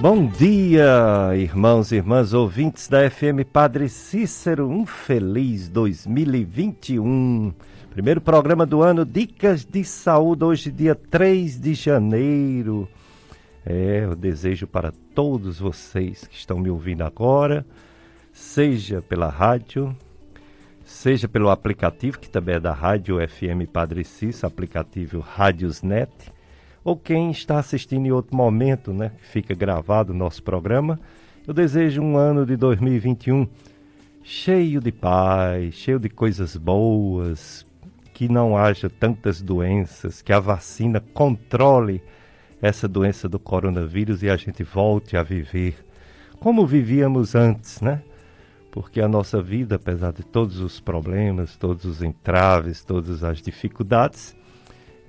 Bom dia, irmãos e irmãs ouvintes da FM Padre Cícero. Um feliz 2021. Primeiro programa do ano, Dicas de Saúde, hoje, dia 3 de janeiro. É, eu desejo para todos vocês que estão me ouvindo agora, seja pela rádio, seja pelo aplicativo, que também é da Rádio FM Padre Cícero, aplicativo Rádiosnet ou quem está assistindo em outro momento, né, que fica gravado o nosso programa, eu desejo um ano de 2021 cheio de paz, cheio de coisas boas, que não haja tantas doenças, que a vacina controle essa doença do coronavírus e a gente volte a viver como vivíamos antes, né? Porque a nossa vida, apesar de todos os problemas, todos os entraves, todas as dificuldades,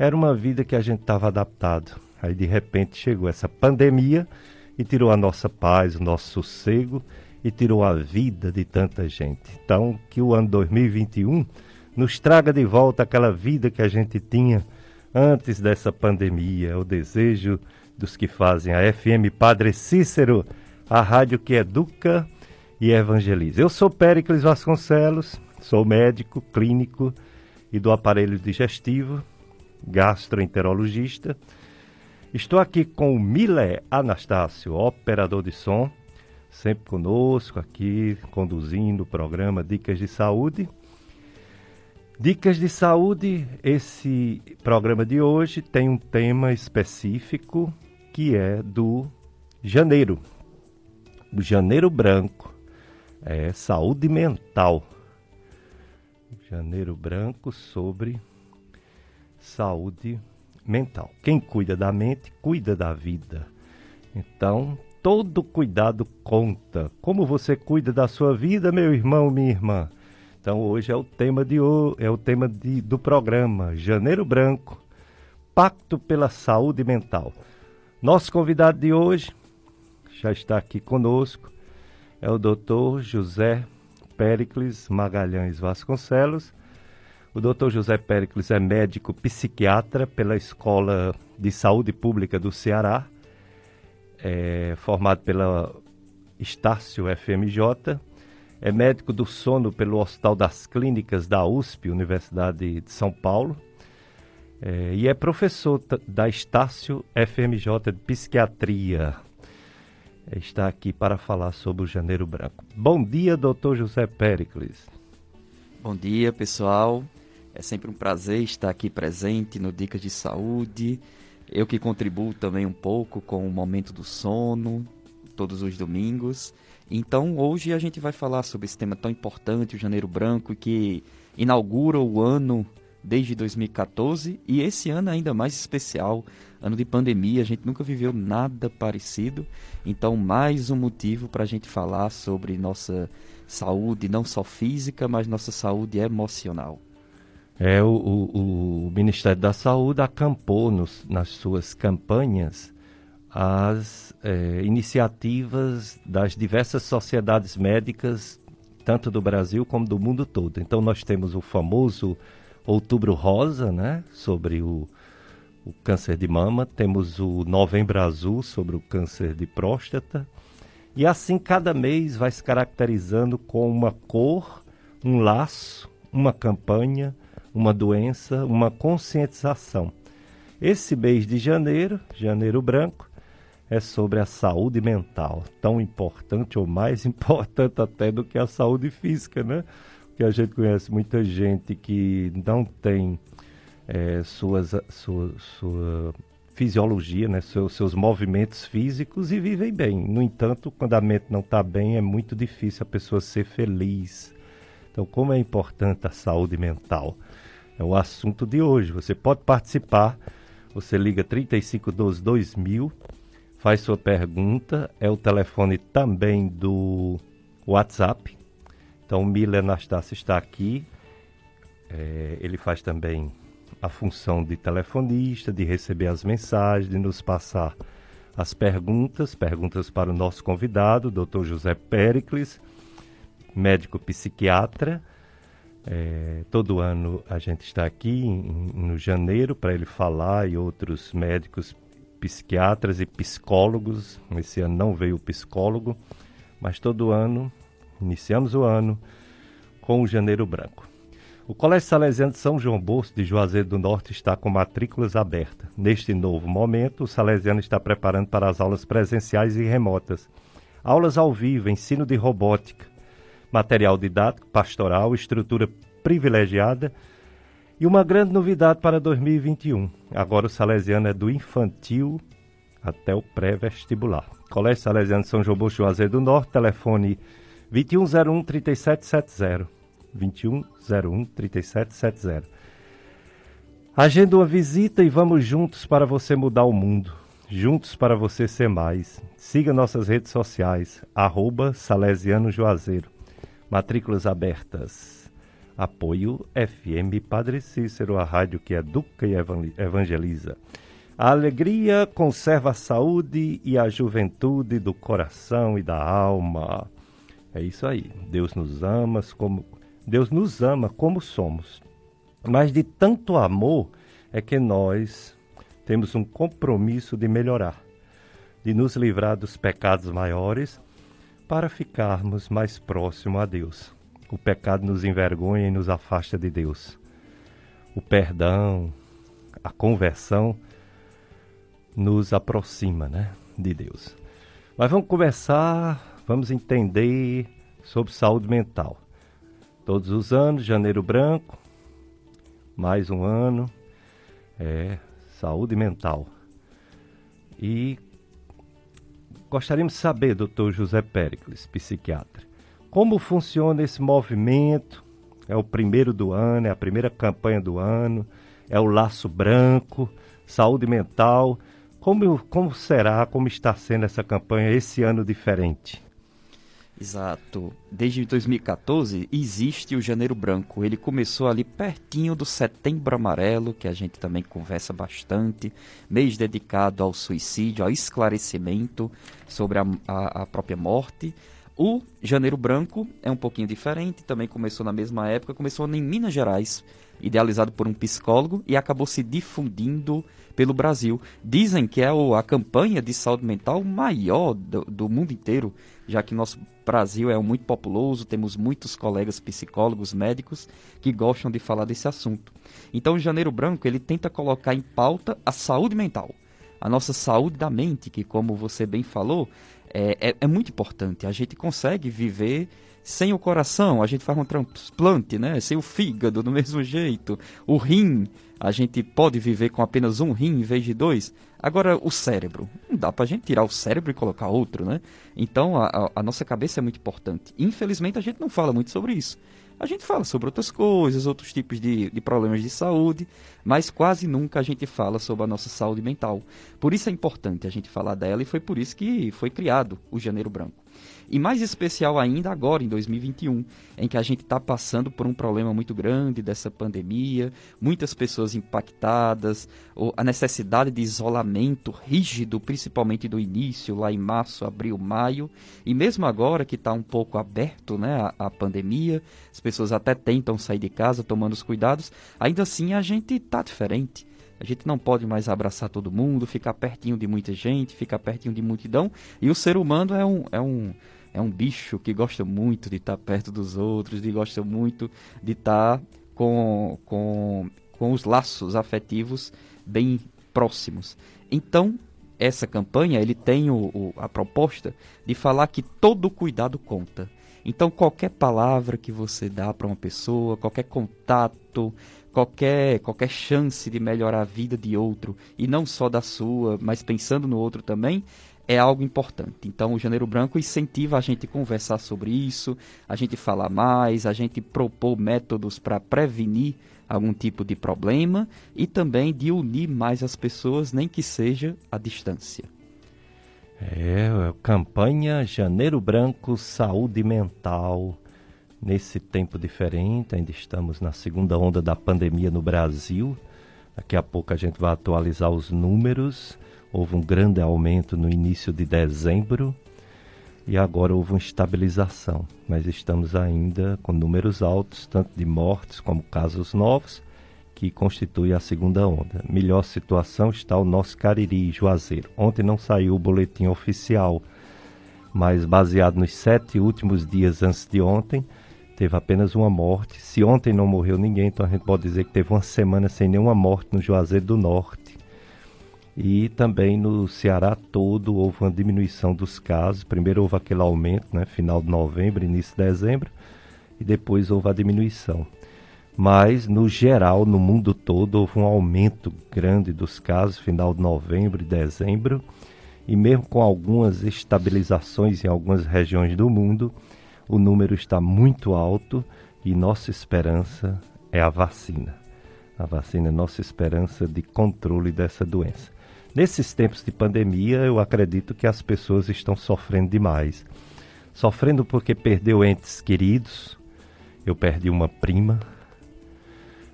era uma vida que a gente estava adaptado. Aí de repente chegou essa pandemia e tirou a nossa paz, o nosso sossego e tirou a vida de tanta gente. Então, que o ano 2021 nos traga de volta aquela vida que a gente tinha antes dessa pandemia. É o desejo dos que fazem a FM Padre Cícero, a rádio que educa e evangeliza. Eu sou Péricles Vasconcelos, sou médico clínico e do aparelho digestivo gastroenterologista. Estou aqui com o Milé Anastácio, operador de som, sempre conosco aqui, conduzindo o programa Dicas de Saúde. Dicas de Saúde, esse programa de hoje tem um tema específico que é do janeiro. O janeiro branco é saúde mental. Janeiro branco sobre saúde mental. Quem cuida da mente, cuida da vida. Então, todo cuidado conta. Como você cuida da sua vida, meu irmão, minha irmã? Então, hoje é o tema de é o tema de, do programa Janeiro Branco, Pacto pela Saúde Mental. Nosso convidado de hoje já está aqui conosco, é o Dr. José Péricles Magalhães Vasconcelos, o Dr. José Péricles é médico psiquiatra pela Escola de Saúde Pública do Ceará, é formado pela Estácio FMJ, é médico do sono pelo Hospital das Clínicas da USP, Universidade de São Paulo, é, e é professor da Estácio FMJ de Psiquiatria. Está aqui para falar sobre o Janeiro Branco. Bom dia, doutor José Péricles. Bom dia, pessoal. É sempre um prazer estar aqui presente no Dicas de Saúde. Eu que contribuo também um pouco com o momento do sono, todos os domingos. Então, hoje a gente vai falar sobre esse tema tão importante, o Janeiro Branco, que inaugura o ano desde 2014 e esse ano ainda mais especial, ano de pandemia, a gente nunca viveu nada parecido. Então, mais um motivo para a gente falar sobre nossa saúde, não só física, mas nossa saúde emocional. É, o, o, o Ministério da Saúde acampou nos, nas suas campanhas as é, iniciativas das diversas sociedades médicas, tanto do Brasil como do mundo todo. Então nós temos o famoso Outubro Rosa, né, sobre o, o câncer de mama, temos o Novembro Azul sobre o câncer de próstata, e assim cada mês vai se caracterizando com uma cor, um laço, uma campanha, uma doença, uma conscientização. Esse mês de janeiro, janeiro branco, é sobre a saúde mental, tão importante ou mais importante até do que a saúde física, né? Porque a gente conhece muita gente que não tem é, suas, sua, sua fisiologia, né? Seus, seus movimentos físicos e vivem bem. No entanto, quando a mente não está bem, é muito difícil a pessoa ser feliz. Então, como é importante a saúde mental? É o assunto de hoje. Você pode participar. Você liga 3512 2000, faz sua pergunta. É o telefone também do WhatsApp. Então, o Mila Anastácio está aqui. É, ele faz também a função de telefonista, de receber as mensagens, de nos passar as perguntas, perguntas para o nosso convidado, Dr. José Pericles, médico psiquiatra. É, todo ano a gente está aqui em, no janeiro para ele falar e outros médicos psiquiatras e psicólogos. Esse ano não veio o psicólogo, mas todo ano iniciamos o ano com o Janeiro Branco. O Colégio Salesiano de São João Bosco de Juazeiro do Norte está com matrículas abertas. Neste novo momento, o Salesiano está preparando para as aulas presenciais e remotas. Aulas ao vivo, ensino de robótica, material didático, pastoral, estrutura privilegiada e uma grande novidade para 2021. Agora o Salesiano é do infantil até o pré-vestibular. Colégio Salesiano São João Juazeiro do Norte, telefone 2101 3770. 2101 3770. Agenda uma visita e vamos juntos para você mudar o mundo. Juntos para você ser mais. Siga nossas redes sociais, arroba Salesiano Juazeiro. Matrículas abertas. Apoio FM Padre Cícero, a rádio que educa e evangeliza. A alegria conserva a saúde e a juventude do coração e da alma. É isso aí. Deus nos ama como Deus nos ama como somos. Mas de tanto amor é que nós temos um compromisso de melhorar, de nos livrar dos pecados maiores para ficarmos mais próximos a Deus. O pecado nos envergonha e nos afasta de Deus. O perdão, a conversão nos aproxima, né, de Deus. Mas vamos conversar, vamos entender sobre saúde mental. Todos os anos, janeiro branco, mais um ano, é saúde mental. E gostaríamos de saber, doutor José Péricles, psiquiatra, como funciona esse movimento? É o primeiro do ano, é a primeira campanha do ano, é o laço branco, saúde mental. Como, como será, como está sendo essa campanha esse ano diferente? Exato. Desde 2014 existe o Janeiro Branco. Ele começou ali pertinho do Setembro Amarelo, que a gente também conversa bastante, mês dedicado ao suicídio, ao esclarecimento sobre a, a, a própria morte. O Janeiro Branco é um pouquinho diferente, também começou na mesma época, começou em Minas Gerais, idealizado por um psicólogo e acabou se difundindo pelo Brasil. Dizem que é a campanha de saúde mental maior do, do mundo inteiro, já que nosso Brasil é muito populoso, temos muitos colegas psicólogos, médicos que gostam de falar desse assunto. Então, o Janeiro Branco ele tenta colocar em pauta a saúde mental, a nossa saúde da mente, que como você bem falou, é, é, é muito importante. A gente consegue viver sem o coração, a gente faz um transplante, né? Sem o fígado, do mesmo jeito. O rim, a gente pode viver com apenas um rim em vez de dois. Agora, o cérebro. Não dá pra gente tirar o cérebro e colocar outro, né? Então, a, a nossa cabeça é muito importante. Infelizmente, a gente não fala muito sobre isso. A gente fala sobre outras coisas, outros tipos de, de problemas de saúde, mas quase nunca a gente fala sobre a nossa saúde mental. Por isso é importante a gente falar dela e foi por isso que foi criado o Janeiro Branco. E mais especial ainda agora, em 2021, em que a gente está passando por um problema muito grande dessa pandemia, muitas pessoas impactadas, a necessidade de isolamento rígido, principalmente do início, lá em março, abril, maio, e mesmo agora que está um pouco aberto né, a, a pandemia, as pessoas até tentam sair de casa tomando os cuidados, ainda assim a gente está diferente. A gente não pode mais abraçar todo mundo, ficar pertinho de muita gente, ficar pertinho de multidão. E o ser humano é um, é um, é um bicho que gosta muito de estar perto dos outros, de gosta muito de estar com, com, com os laços afetivos bem próximos. Então, essa campanha ele tem o, o, a proposta de falar que todo cuidado conta. Então, qualquer palavra que você dá para uma pessoa, qualquer contato, qualquer, qualquer chance de melhorar a vida de outro, e não só da sua, mas pensando no outro também, é algo importante. Então, o Janeiro Branco incentiva a gente conversar sobre isso, a gente falar mais, a gente propor métodos para prevenir algum tipo de problema e também de unir mais as pessoas, nem que seja à distância. É, campanha Janeiro Branco Saúde Mental. Nesse tempo diferente, ainda estamos na segunda onda da pandemia no Brasil. Daqui a pouco a gente vai atualizar os números houve um grande aumento no início de dezembro e agora houve uma estabilização, mas estamos ainda com números altos, tanto de mortes como casos novos, que constitui a segunda onda. Melhor situação está o nosso Cariri, Juazeiro. Ontem não saiu o boletim oficial, mas baseado nos sete últimos dias antes de ontem, teve apenas uma morte. Se ontem não morreu ninguém, então a gente pode dizer que teve uma semana sem nenhuma morte no Juazeiro do Norte. E também no Ceará todo houve uma diminuição dos casos. Primeiro houve aquele aumento, né, final de novembro, início de dezembro, e depois houve a diminuição. Mas, no geral, no mundo todo, houve um aumento grande dos casos, final de novembro e dezembro. E mesmo com algumas estabilizações em algumas regiões do mundo, o número está muito alto e nossa esperança é a vacina. A vacina é nossa esperança de controle dessa doença. Nesses tempos de pandemia, eu acredito que as pessoas estão sofrendo demais. Sofrendo porque perdeu entes queridos. Eu perdi uma prima.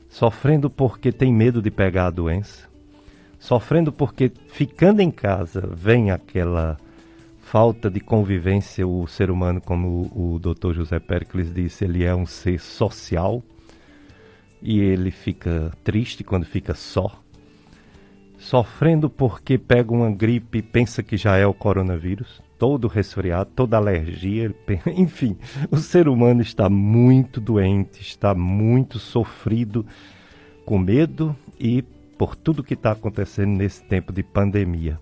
Sofrendo porque tem medo de pegar a doença. Sofrendo porque ficando em casa vem aquela falta de convivência. O ser humano, como o, Dr. José Pericles disse, ele é um ser social e ele fica triste quando fica só sofrendo porque pega uma gripe e pensa que já é o coronavírus, todo resfriado, toda alergia, enfim, o ser humano está muito doente, está muito sofrido, com medo e por tudo que está acontecendo nesse tempo de pandemia.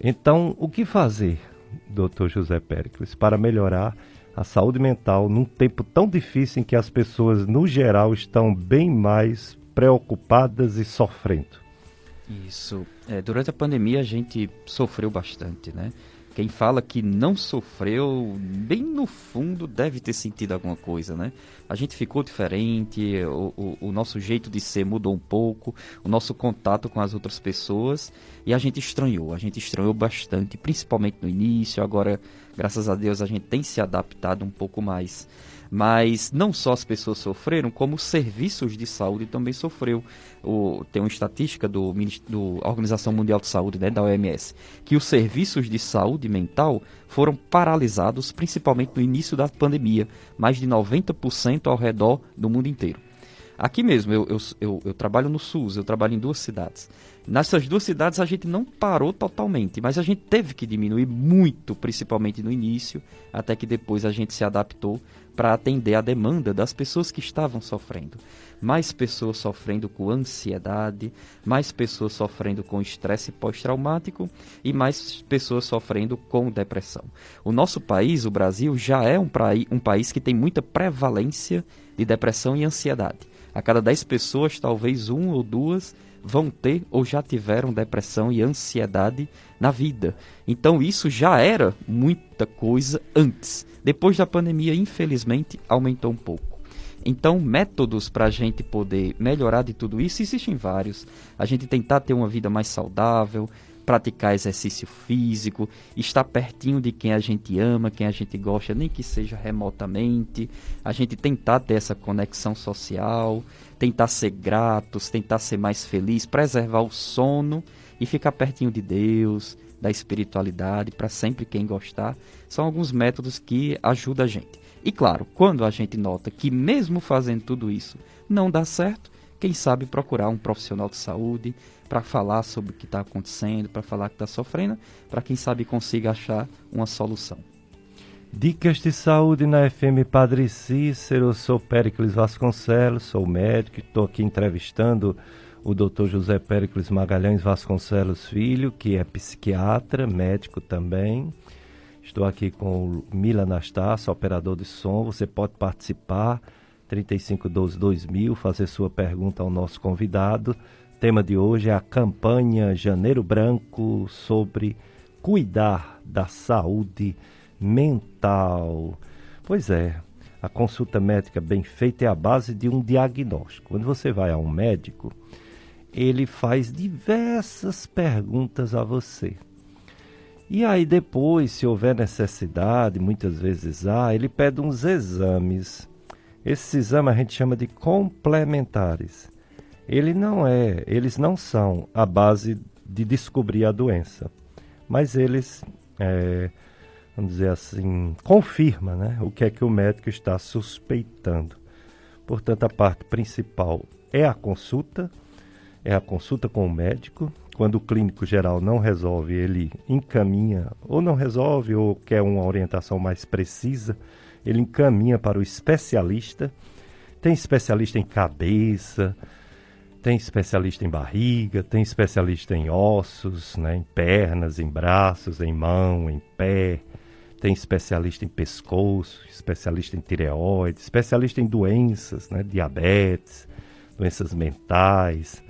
Então, o que fazer, Dr. José Péricles, para melhorar a saúde mental num tempo tão difícil em que as pessoas, no geral, estão bem mais preocupadas e sofrendo? Isso. É, durante a pandemia a gente sofreu bastante, né? Quem fala que não sofreu, bem no fundo deve ter sentido alguma coisa, né? A gente ficou diferente, o, o, o, nosso jeito de ser mudou um pouco, o nosso contato com as outras pessoas e a gente estranhou, a gente estranhou bastante, principalmente no início. Agora, graças a Deus, a gente tem se adaptado um pouco mais. Mas não só as pessoas sofreram, como os serviços de saúde também sofreu. O, tem uma estatística do, do Organização Mundial de Saúde, né, da OMS, que os serviços de saúde mental foram paralisados, principalmente no início da pandemia, mais de 90% ao redor do mundo inteiro. Aqui mesmo, eu, eu, eu, eu, trabalho no SUS, eu trabalho em duas cidades. Nessas duas cidades a gente não parou totalmente, mas a gente teve que diminuir muito, principalmente no início, até que depois a gente se adaptou para atender a demanda das pessoas que estavam sofrendo. Mais pessoas sofrendo com ansiedade, mais pessoas sofrendo com estresse pós-traumático e mais pessoas sofrendo com depressão. O nosso país, o Brasil, já é um, um país que tem muita prevalência de depressão e ansiedade. A cada 10 pessoas, talvez um ou duas vão ter ou já tiveram depressão e ansiedade na vida. Então isso já era muita coisa antes. Depois da pandemia, infelizmente, aumentou um pouco. Então, métodos para a gente poder melhorar de tudo isso existem vários. A gente tentar ter uma vida mais saudável, praticar exercício físico, estar pertinho de quem a gente ama, quem a gente gosta, nem que seja remotamente, a gente tentar ter essa conexão social, tentar ser gratos, tentar ser mais feliz, preservar o sono e ficar pertinho de Deus, da espiritualidade, para sempre quem gostar, são alguns métodos que ajudam a gente. E claro, quando a gente nota que mesmo fazendo tudo isso não dá certo, quem sabe procurar um profissional de saúde para falar sobre o que está acontecendo, para falar que está sofrendo, para quem sabe consiga achar uma solução. Dicas de saúde na FM Padre Cícero, eu sou Péricles Vasconcelos, sou médico, estou aqui entrevistando o Dr. José Péricles Magalhães Vasconcelos Filho, que é psiquiatra, médico também. Estou aqui com o Mila Anastácio, operador de som. Você pode participar, 3512-2000, fazer sua pergunta ao nosso convidado. O tema de hoje é a campanha Janeiro Branco sobre cuidar da saúde. Pois é, a consulta médica bem feita é a base de um diagnóstico. Quando você vai a um médico, ele faz diversas perguntas a você. E aí depois, se houver necessidade, muitas vezes há, ele pede uns exames. Esses exames a gente chama de complementares. Ele não é, eles não são a base de descobrir a doença, mas eles, é, vamos dizer assim, confirma, né, o que é que o médico está suspeitando. Portanto, a parte principal é a consulta, é a consulta com o médico. Quando o clínico geral não resolve, ele encaminha, ou não resolve, ou quer uma orientação mais precisa, ele encaminha para o especialista. Tem especialista em cabeça, tem especialista em barriga, tem especialista em ossos, né, em pernas, em braços, em mão, em pé. Tem especialista em pescoço, especialista em tireoide, especialista em doenças, né, diabetes, doenças mentais.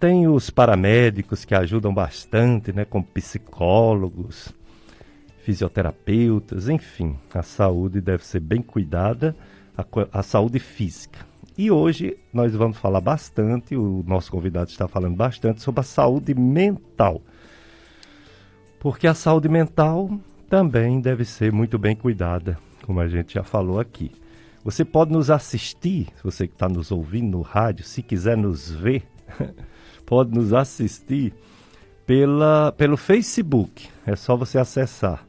Tem os paramédicos que ajudam bastante, né, como psicólogos, fisioterapeutas, enfim, a saúde deve ser bem cuidada, a, a saúde física. E hoje nós vamos falar bastante, o nosso convidado está falando bastante sobre a saúde mental. Porque a saúde mental também deve ser muito bem cuidada, como a gente já falou aqui. Você pode nos assistir, você que está nos ouvindo no rádio, se quiser nos ver, pode nos assistir pela, pelo Facebook. É só você acessar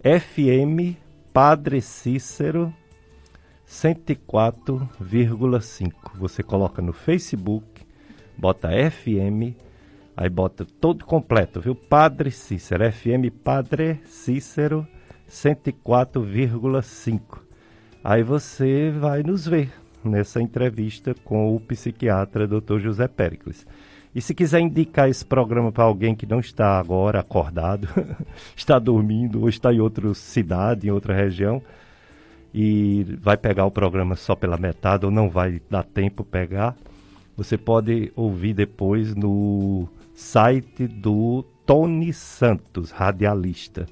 FM Padre Cícero 104,5. Você coloca no Facebook, bota FM, aí bota todo completo, viu? Padre Cícero, FM Padre Cícero 104,5. Aí você vai nos ver nessa entrevista com o psiquiatra Dr. José Pericles. E se quiser indicar esse programa para alguém que não está agora acordado, está dormindo ou está em outra cidade, em outra região, e vai pegar o programa só pela metade ou não vai dar tempo pegar, você pode ouvir depois no site do Tony Santos, radialista.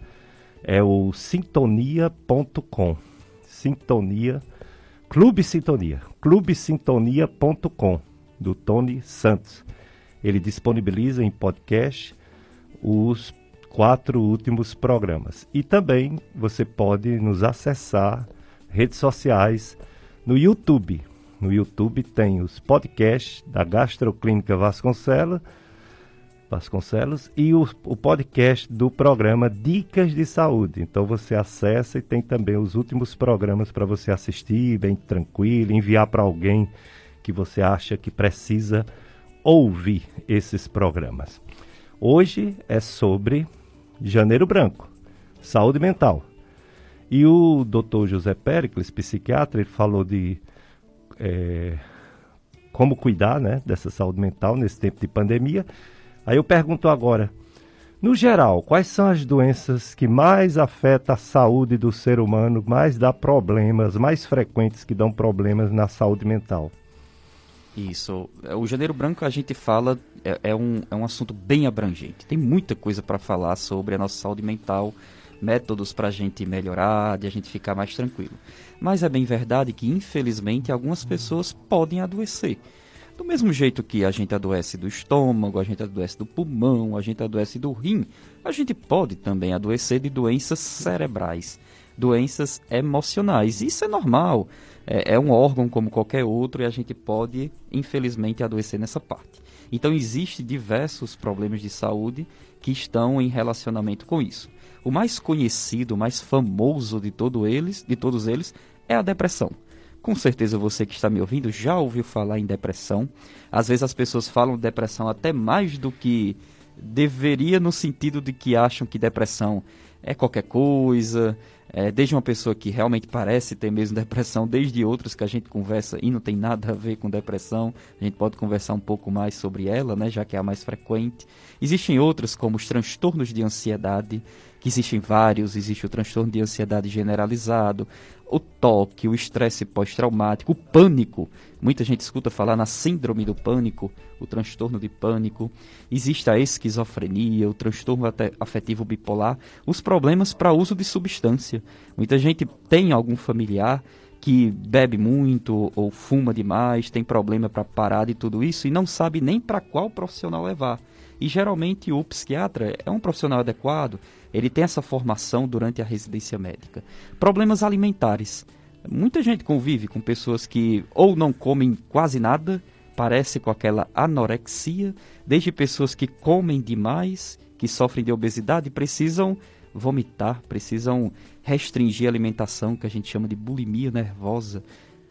É o sintonia.com. Sintonia, Clube Sintonia, clubesintonia.com, do Tony Santos. Ele disponibiliza em podcast os quatro últimos programas. E também você pode nos acessar redes sociais, no YouTube. No YouTube tem os podcasts da Gastroclínica Vasconcelos, Vasconcelos e o, o podcast do programa Dicas de Saúde. Então você acessa e tem também os últimos programas para você assistir bem tranquilo, enviar para alguém que você acha que precisa ouvir esses programas. Hoje é sobre Janeiro Branco, saúde mental. E o doutor José Pericles, psiquiatra, ele falou de é, como cuidar né, dessa saúde mental nesse tempo de pandemia. Aí eu pergunto agora, no geral, quais são as doenças que mais afetam a saúde do ser humano, mais dá problemas, mais frequentes que dão problemas na saúde mental? Isso. O Janeiro Branco a gente fala, é, é um, é um assunto bem abrangente. Tem muita coisa para falar sobre a nossa saúde mental métodos para a gente melhorar, de a gente ficar mais tranquilo. Mas é bem verdade que, infelizmente, algumas pessoas podem adoecer. Do mesmo jeito que a gente adoece do estômago, a gente adoece do pulmão, a gente adoece do rim, a gente pode também adoecer de doenças cerebrais, doenças emocionais. Isso é normal, é, é um órgão como qualquer outro e a gente pode, infelizmente, adoecer nessa parte. Então, existem diversos problemas de saúde que estão em relacionamento com isso. O mais conhecido, o mais famoso de, todo eles, de todos eles é a depressão. Com certeza você que está me ouvindo já ouviu falar em depressão. Às vezes as pessoas falam depressão até mais do que deveria no sentido de que acham que depressão é qualquer coisa, é, desde uma pessoa que realmente parece ter mesmo depressão, desde outras que a gente conversa e não tem nada a ver com depressão, a gente pode conversar um pouco mais sobre ela, né, já que é a mais frequente. Existem outras como os transtornos de ansiedade, que existem vários, existe o transtorno de ansiedade generalizado, o toque, o estresse pós-traumático, o pânico. Muita gente escuta falar na síndrome do pânico, o transtorno de pânico. Existe a esquizofrenia, o transtorno afetivo bipolar, os problemas para uso de substância. Muita gente tem algum familiar que bebe muito ou fuma demais, tem problema para parar de tudo isso e não sabe nem para qual profissional levar. E geralmente o psiquiatra é um profissional adequado, ele tem essa formação durante a residência médica. Problemas alimentares. Muita gente convive com pessoas que ou não comem quase nada, parece com aquela anorexia, desde pessoas que comem demais, que sofrem de obesidade, precisam vomitar, precisam restringir a alimentação, que a gente chama de bulimia nervosa.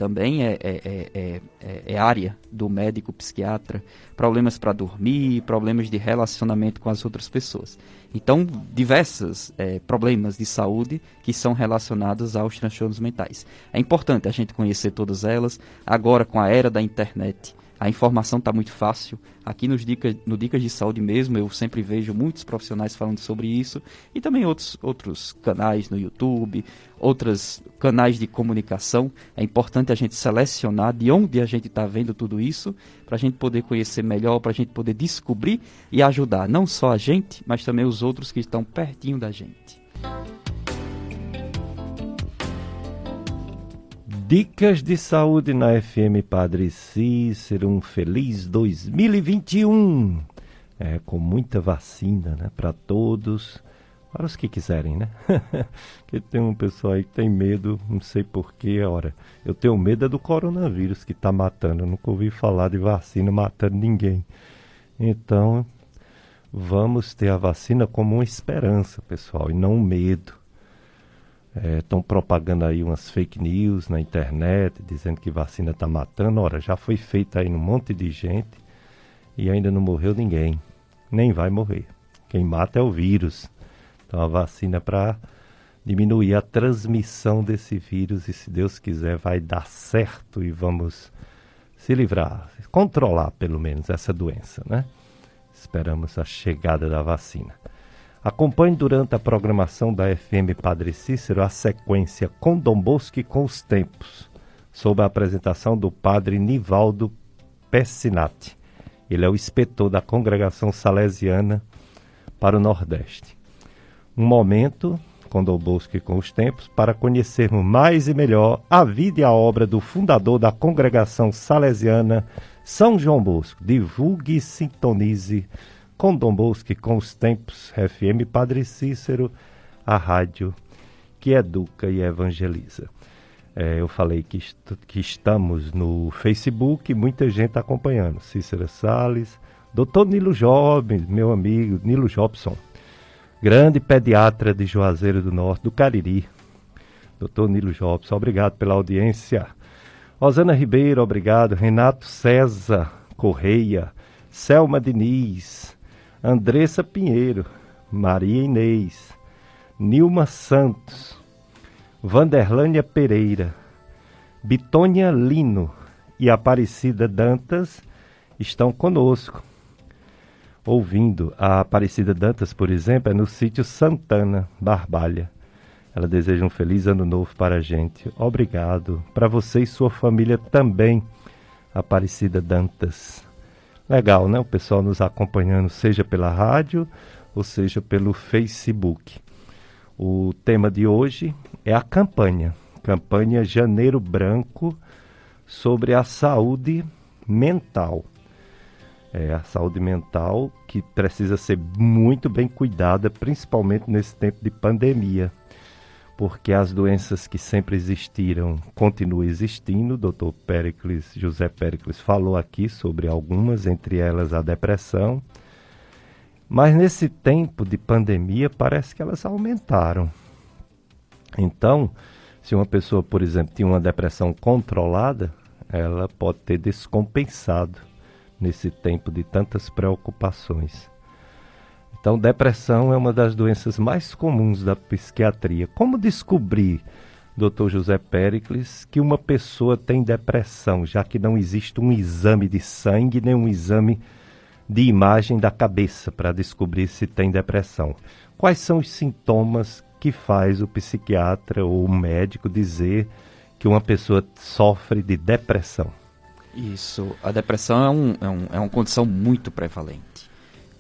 Também é, é, é, é, é área do médico psiquiatra, problemas para dormir, problemas de relacionamento com as outras pessoas. Então, diversos é, problemas de saúde que são relacionados aos transtornos mentais. É importante a gente conhecer todas elas. Agora, com a era da internet, a informação está muito fácil. Aqui nos Dicas, no Dicas de Saúde mesmo, eu sempre vejo muitos profissionais falando sobre isso. E também outros, outros canais no YouTube, outros canais de comunicação. É importante a gente selecionar de onde a gente está vendo tudo isso, para a gente poder conhecer melhor, para a gente poder descobrir e ajudar não só a gente, mas também os outros que estão pertinho da gente. Dicas de saúde na FM Padre Cícero, um feliz 2021. É, com muita vacina, né, para todos, para os que quiserem, né? que tem um pessoal aí que tem medo, não sei porquê, ora, eu tenho medo é do coronavírus que está matando, eu nunca ouvi falar de vacina matando ninguém. Então, vamos ter a vacina como uma esperança, pessoal, e não um medo estão é, propagando aí umas fake news na internet, dizendo que vacina está matando. Ora, já foi feita aí um monte de gente e ainda não morreu ninguém. Nem vai morrer. Quem mata é o vírus. Então a vacina é para diminuir a transmissão desse vírus e se Deus quiser vai dar certo e vamos se livrar, controlar pelo menos essa doença, né? Esperamos a chegada da vacina. Acompanhe durante a programação da FM Padre Cícero a sequência Com Dom Bosco e com os Tempos, sob a apresentação do Padre Nivaldo Pessinati. Ele é o inspetor da congregação salesiana para o Nordeste. Um momento com Dom Bosco e com os Tempos para conhecermos mais e melhor a vida e a obra do fundador da congregação salesiana São João Bosco. Divulgue e sintonize com Dom Bosco, com os tempos, FM Padre Cícero, a rádio que educa e evangeliza. É, eu falei que, est que estamos no Facebook, muita gente acompanhando. Cícero Sales, doutor Nilo Job, meu amigo Nilo Jobson, grande pediatra de Juazeiro do Norte, do Cariri. Doutor Nilo Jobson, obrigado pela audiência. Rosana Ribeiro, obrigado. Renato César Correia, Selma Diniz, Andressa Pinheiro, Maria Inês, Nilma Santos, Vanderlânia Pereira, Bitônia Lino e Aparecida Dantas estão conosco. Ouvindo a Aparecida Dantas, por exemplo, é no sítio Santana, Barbalha. Ela deseja um feliz ano novo para a gente. Obrigado. Para você e sua família também, Aparecida Dantas. Legal, né? O pessoal nos acompanhando, seja pela rádio ou seja pelo Facebook. O tema de hoje é a campanha, campanha Janeiro Branco sobre a saúde mental. É a saúde mental que precisa ser muito bem cuidada, principalmente nesse tempo de pandemia porque as doenças que sempre existiram continuam existindo. O doutor Pericles, José Pericles falou aqui sobre algumas, entre elas a depressão. Mas nesse tempo de pandemia parece que elas aumentaram. Então, se uma pessoa, por exemplo, tinha uma depressão controlada, ela pode ter descompensado nesse tempo de tantas preocupações. Então, depressão é uma das doenças mais comuns da psiquiatria. Como descobrir, Dr. José Pericles, que uma pessoa tem depressão, já que não existe um exame de sangue nem um exame de imagem da cabeça para descobrir se tem depressão? Quais são os sintomas que faz o psiquiatra ou o médico dizer que uma pessoa sofre de depressão? Isso, a depressão é, um, é, um, é uma condição muito prevalente.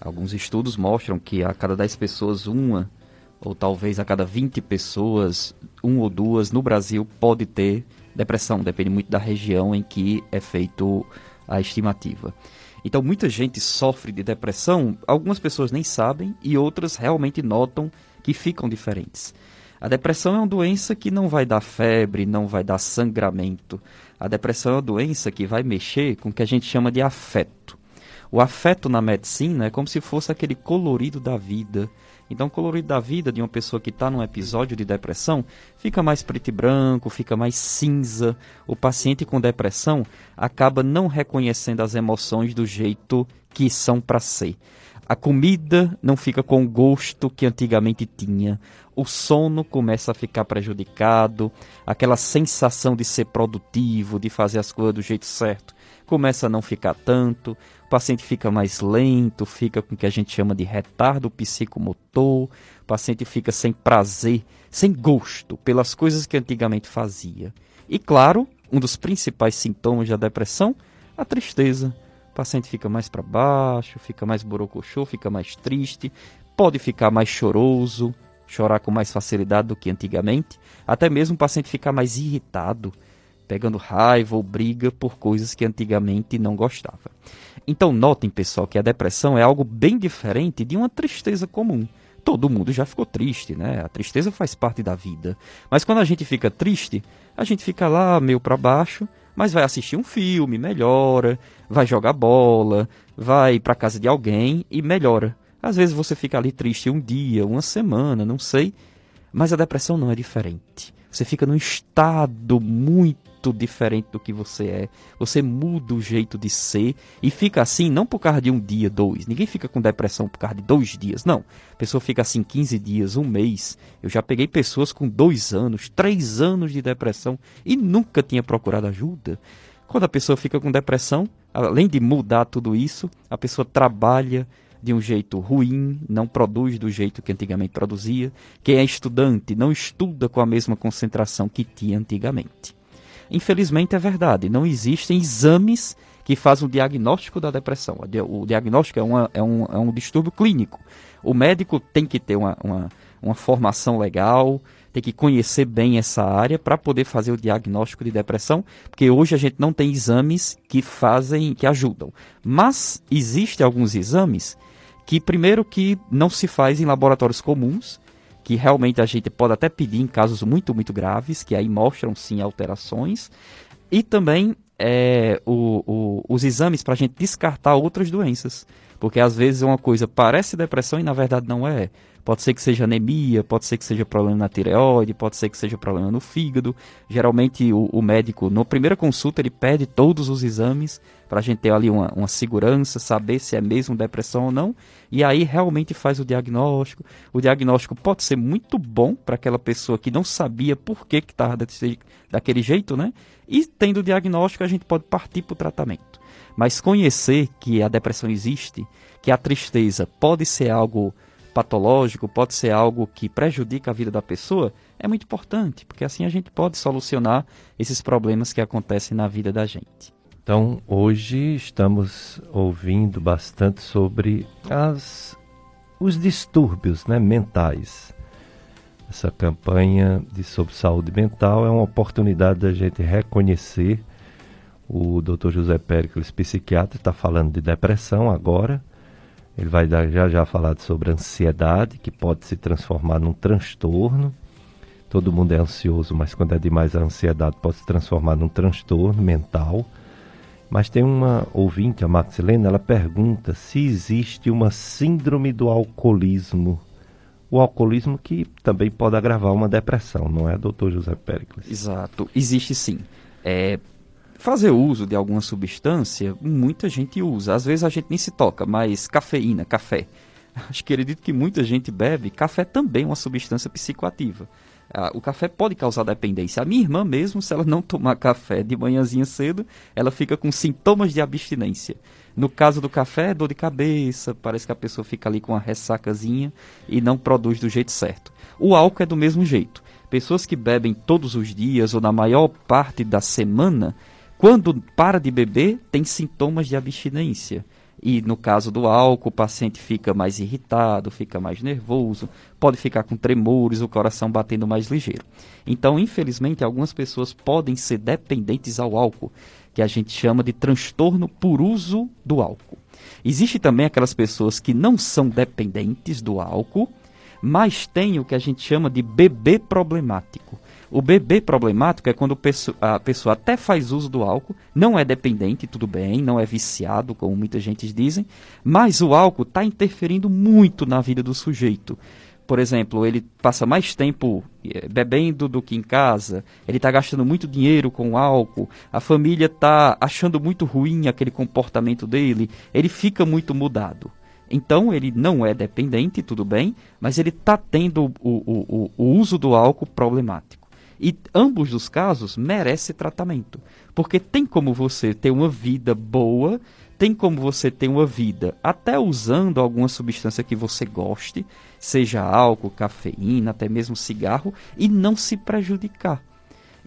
Alguns estudos mostram que a cada 10 pessoas, uma, ou talvez a cada 20 pessoas, um ou duas no Brasil pode ter depressão, depende muito da região em que é feito a estimativa. Então, muita gente sofre de depressão, algumas pessoas nem sabem e outras realmente notam que ficam diferentes. A depressão é uma doença que não vai dar febre, não vai dar sangramento. A depressão é uma doença que vai mexer com o que a gente chama de afeto. O afeto na medicina é como se fosse aquele colorido da vida. Então, o colorido da vida de uma pessoa que está num episódio de depressão fica mais preto e branco, fica mais cinza. O paciente com depressão acaba não reconhecendo as emoções do jeito que são para ser. A comida não fica com o gosto que antigamente tinha. O sono começa a ficar prejudicado. Aquela sensação de ser produtivo, de fazer as coisas do jeito certo, começa a não ficar tanto. Paciente fica mais lento, fica com o que a gente chama de retardo psicomotor. O paciente fica sem prazer, sem gosto pelas coisas que antigamente fazia. E claro, um dos principais sintomas da depressão, a tristeza o paciente fica mais para baixo, fica mais borocochô, fica mais triste, pode ficar mais choroso, chorar com mais facilidade do que antigamente, até mesmo o paciente ficar mais irritado, pegando raiva ou briga por coisas que antigamente não gostava. Então notem, pessoal, que a depressão é algo bem diferente de uma tristeza comum. Todo mundo já ficou triste, né? A tristeza faz parte da vida. Mas quando a gente fica triste, a gente fica lá meio para baixo, mas vai assistir um filme, melhora, vai jogar bola, vai para casa de alguém e melhora. Às vezes você fica ali triste um dia, uma semana, não sei, mas a depressão não é diferente. Você fica num estado muito diferente do que você é. Você muda o jeito de ser e fica assim não por causa de um dia, dois. Ninguém fica com depressão por causa de dois dias, não. A pessoa fica assim 15 dias, um mês. Eu já peguei pessoas com dois anos, três anos de depressão e nunca tinha procurado ajuda. Quando a pessoa fica com depressão, além de mudar tudo isso, a pessoa trabalha de um jeito ruim, não produz do jeito que antigamente produzia. Quem é estudante não estuda com a mesma concentração que tinha antigamente. Infelizmente é verdade, não existem exames que fazem o diagnóstico da depressão. O diagnóstico é, uma, é, um, é um distúrbio clínico. O médico tem que ter uma, uma, uma formação legal, tem que conhecer bem essa área para poder fazer o diagnóstico de depressão, porque hoje a gente não tem exames que fazem, que ajudam. Mas existem alguns exames que primeiro que não se faz em laboratórios comuns, que realmente a gente pode até pedir em casos muito, muito graves, que aí mostram sim alterações, e também é, o, o, os exames para a gente descartar outras doenças, porque às vezes uma coisa parece depressão e na verdade não é. Pode ser que seja anemia, pode ser que seja problema na tireoide, pode ser que seja problema no fígado. Geralmente o, o médico, na primeira consulta, ele pede todos os exames para a gente ter ali uma, uma segurança, saber se é mesmo depressão ou não. E aí realmente faz o diagnóstico. O diagnóstico pode ser muito bom para aquela pessoa que não sabia por que estava daquele jeito, né? E tendo o diagnóstico, a gente pode partir para o tratamento. Mas conhecer que a depressão existe, que a tristeza pode ser algo patológico, pode ser algo que prejudica a vida da pessoa, é muito importante, porque assim a gente pode solucionar esses problemas que acontecem na vida da gente. Então, hoje estamos ouvindo bastante sobre as, os distúrbios né, mentais. Essa campanha de sobre saúde mental é uma oportunidade da gente reconhecer. O Dr. José Péricles, psiquiatra, está falando de depressão agora ele vai dar, já já falar sobre ansiedade, que pode se transformar num transtorno. Todo mundo é ansioso, mas quando é demais a ansiedade pode se transformar num transtorno mental. Mas tem uma ouvinte, a Maxilena, ela pergunta se existe uma síndrome do alcoolismo. O alcoolismo que também pode agravar uma depressão, não é, doutor José Péricles? Exato, existe sim. É, Fazer uso de alguma substância, muita gente usa. Às vezes a gente nem se toca, mas cafeína, café. Acho que acredito que muita gente bebe. Café também é uma substância psicoativa. Ah, o café pode causar dependência. A minha irmã mesmo, se ela não tomar café de manhãzinha cedo, ela fica com sintomas de abstinência. No caso do café, é dor de cabeça, parece que a pessoa fica ali com uma ressacazinha e não produz do jeito certo. O álcool é do mesmo jeito. Pessoas que bebem todos os dias ou na maior parte da semana, quando para de beber, tem sintomas de abstinência. E no caso do álcool, o paciente fica mais irritado, fica mais nervoso, pode ficar com tremores, o coração batendo mais ligeiro. Então, infelizmente, algumas pessoas podem ser dependentes ao álcool, que a gente chama de transtorno por uso do álcool. Existe também aquelas pessoas que não são dependentes do álcool, mas têm o que a gente chama de bebê problemático. O bebê problemático é quando a pessoa até faz uso do álcool, não é dependente, tudo bem, não é viciado, como muita gente dizem, mas o álcool está interferindo muito na vida do sujeito por exemplo, ele passa mais tempo eh, bebendo do que em casa, ele está gastando muito dinheiro com álcool, a família está achando muito ruim aquele comportamento dele, ele fica muito mudado. Então ele não é dependente, tudo bem, mas ele está tendo o, o, o, uso do álcool problemático. E ambos os casos merecem tratamento. Porque tem como você ter uma vida boa tem como você ter uma vida até usando alguma substância que você goste, seja álcool, cafeína, até mesmo cigarro, e não se prejudicar.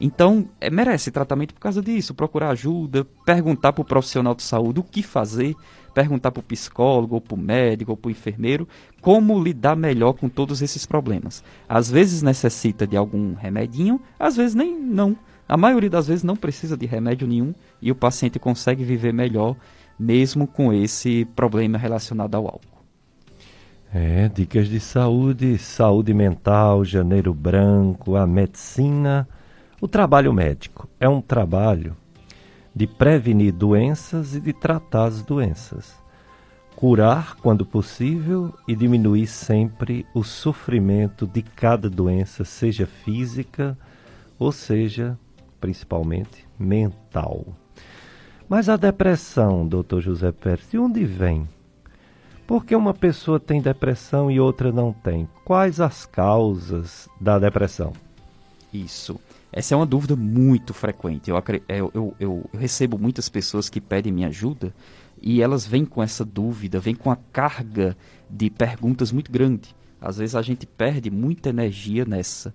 Então, é, merece tratamento por causa disso, procurar ajuda, perguntar para o profissional de saúde o que fazer, perguntar para o psicólogo, ou para o médico, ou para o enfermeiro, como lidar melhor com todos esses problemas. Às vezes necessita de algum remedinho, às vezes nem não. A maioria das vezes não precisa de remédio nenhum e o paciente consegue viver melhor mesmo com esse problema relacionado ao álcool. É, dicas de saúde, saúde mental, janeiro branco, a medicina, o trabalho médico. É um trabalho de prevenir doenças e de tratar as doenças. Curar quando possível e diminuir sempre o sofrimento de cada doença, seja física ou seja, principalmente, mental. Mas a depressão, doutor José Pérez, de onde vem? Por que uma pessoa tem depressão e outra não tem? Quais as causas da depressão? Isso. Essa é uma dúvida muito frequente. Eu, eu, eu, eu, recebo muitas pessoas que pedem minha ajuda e elas vêm com essa dúvida, vêm com a carga de perguntas muito grande. Às vezes a gente perde muita energia nessa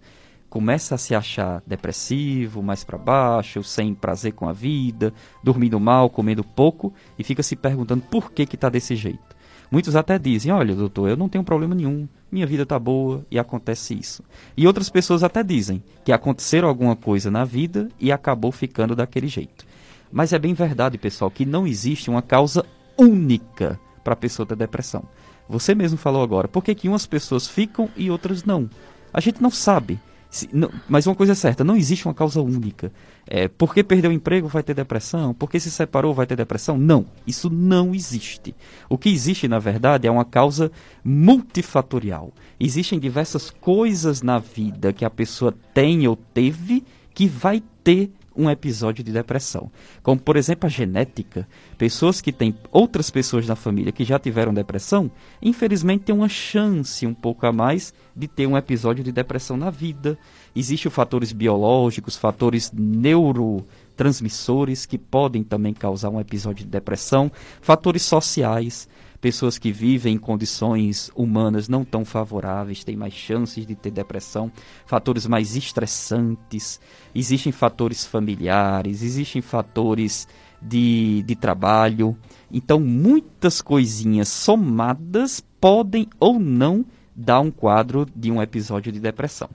começa a se achar depressivo, mais para baixo, sem prazer com a vida, dormindo mal, comendo pouco e fica se perguntando por que que está desse jeito. Muitos até dizem: "Olha, doutor, eu não tenho problema nenhum, minha vida está boa e acontece isso". E outras pessoas até dizem que aconteceram alguma coisa na vida e acabou ficando daquele jeito. Mas é bem verdade, pessoal, que não existe uma causa única para a pessoa ter depressão. Você mesmo falou agora, por que, que umas pessoas ficam e outras não? A gente não sabe. Se, não, mas uma coisa é certa, não existe uma causa única. É, porque perdeu o emprego vai ter depressão? Porque se separou vai ter depressão? Não, isso não existe. O que existe, na verdade, é uma causa multifatorial. Existem diversas coisas na vida que a pessoa tem ou teve que vai ter um episódio de depressão. Como, por exemplo, a genética. Pessoas que têm outras pessoas na família que já tiveram depressão, infelizmente têm uma chance um pouco a mais de ter um episódio de depressão na vida. Existem fatores biológicos, fatores neurotransmissores que podem também causar um episódio de depressão, fatores sociais pessoas que vivem em condições humanas não tão favoráveis têm mais chances de ter depressão, fatores mais estressantes, existem fatores familiares, existem fatores de, de trabalho. Então, muitas coisinhas somadas podem ou não dar um quadro de um episódio de depressão.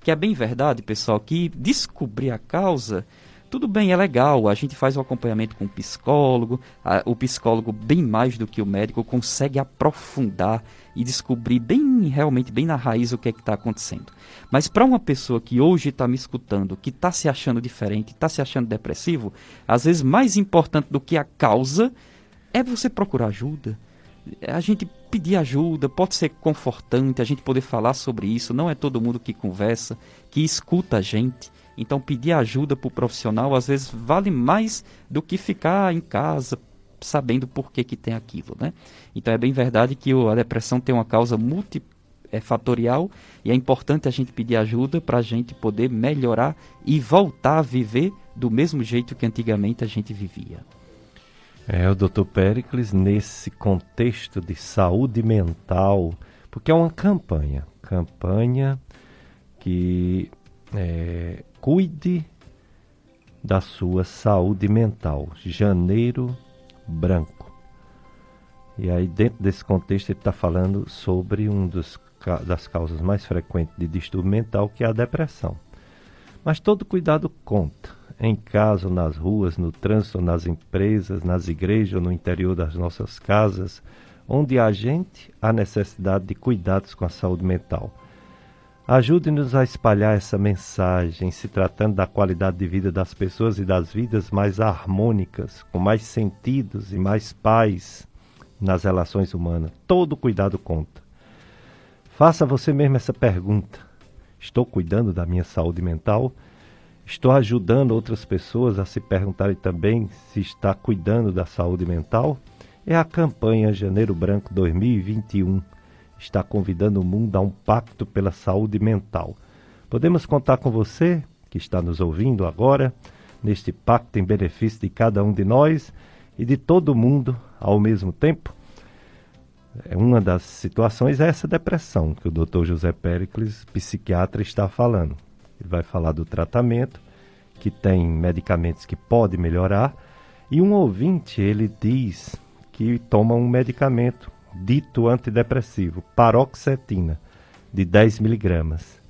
Que é bem verdade, pessoal, que descobrir a causa tudo bem, é legal, a gente faz o acompanhamento com o psicólogo, a, o psicólogo, bem mais do que o médico, consegue aprofundar e descobrir bem, realmente, bem na raiz o que é que está acontecendo. Mas para uma pessoa que hoje está me escutando, que está se achando diferente, está se achando depressivo, às vezes mais importante do que a causa é você procurar ajuda. A gente pedir ajuda, pode ser confortante, a gente poder falar sobre isso, não é todo mundo que conversa, que escuta a gente. Então, pedir ajuda para o profissional às vezes vale mais do que ficar em casa sabendo por que, que tem aquilo. Né? Então, é bem verdade que a depressão tem uma causa multifatorial e é importante a gente pedir ajuda para a gente poder melhorar e voltar a viver do mesmo jeito que antigamente a gente vivia. É, o Dr. Pericles, nesse contexto de saúde mental, porque é uma campanha, campanha que é, cuide da sua saúde mental. Janeiro branco. E aí, dentro desse contexto, ele está falando sobre um dos, das causas mais frequentes de distúrbio mental, que é a depressão. Mas todo cuidado conta. Em casa, nas ruas, no trânsito, nas empresas, nas igrejas, no interior das nossas casas, onde há gente, há necessidade de cuidados com a saúde mental. Ajude-nos a espalhar essa mensagem, se tratando da qualidade de vida das pessoas e das vidas mais harmônicas, com mais sentidos e mais paz nas relações humanas. Todo cuidado conta. Faça você mesmo essa pergunta: Estou cuidando da minha saúde mental? Estou ajudando outras pessoas a se perguntarem também se está cuidando da saúde mental? É a campanha Janeiro Branco 2021 está convidando o mundo a um pacto pela saúde mental. Podemos contar com você, que está nos ouvindo agora, neste pacto em benefício de cada um de nós e de todo mundo ao mesmo tempo? É, uma das situações é essa depressão que o Dr. José Pericles, psiquiatra, está falando. Ele vai falar do tratamento, que tem medicamentos que podem melhorar, e um ouvinte, ele diz que toma um medicamento dito antidepressivo, paroxetina, de 10 miligramas.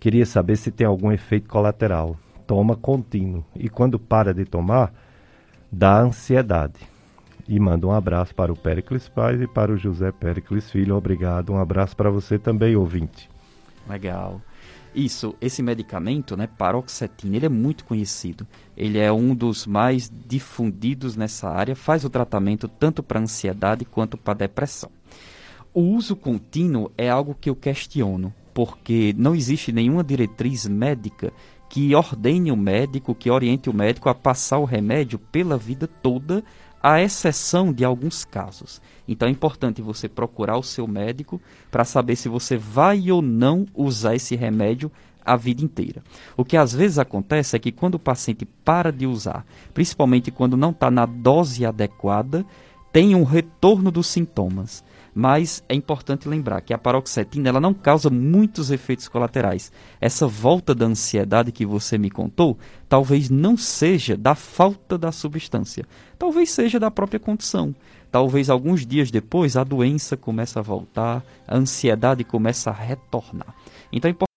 Queria saber se tem algum efeito colateral. Toma contínuo e quando para de tomar, dá ansiedade. E manda um abraço para o Pericles Paz e para o José Pericles Filho. Obrigado. Um abraço para você também, ouvinte. Legal. Isso, esse medicamento, né, paroxetina, ele é muito conhecido. Ele é um dos mais difundidos nessa área, faz o tratamento tanto para ansiedade quanto para depressão. O uso contínuo é algo que eu questiono, porque não existe nenhuma diretriz médica que ordene o médico, que oriente o médico a passar o remédio pela vida toda à exceção de alguns casos. Então é importante você procurar o seu médico para saber se você vai ou não usar esse remédio a vida inteira. O que às vezes acontece é que quando o paciente para de usar, principalmente quando não está na dose adequada, tem um retorno dos sintomas. Mas é importante lembrar que a paroxetina ela não causa muitos efeitos colaterais. Essa volta da ansiedade que você me contou, talvez não seja da falta da substância, talvez seja da própria condição. Talvez alguns dias depois a doença começa a voltar, a ansiedade começa a retornar. Então é importante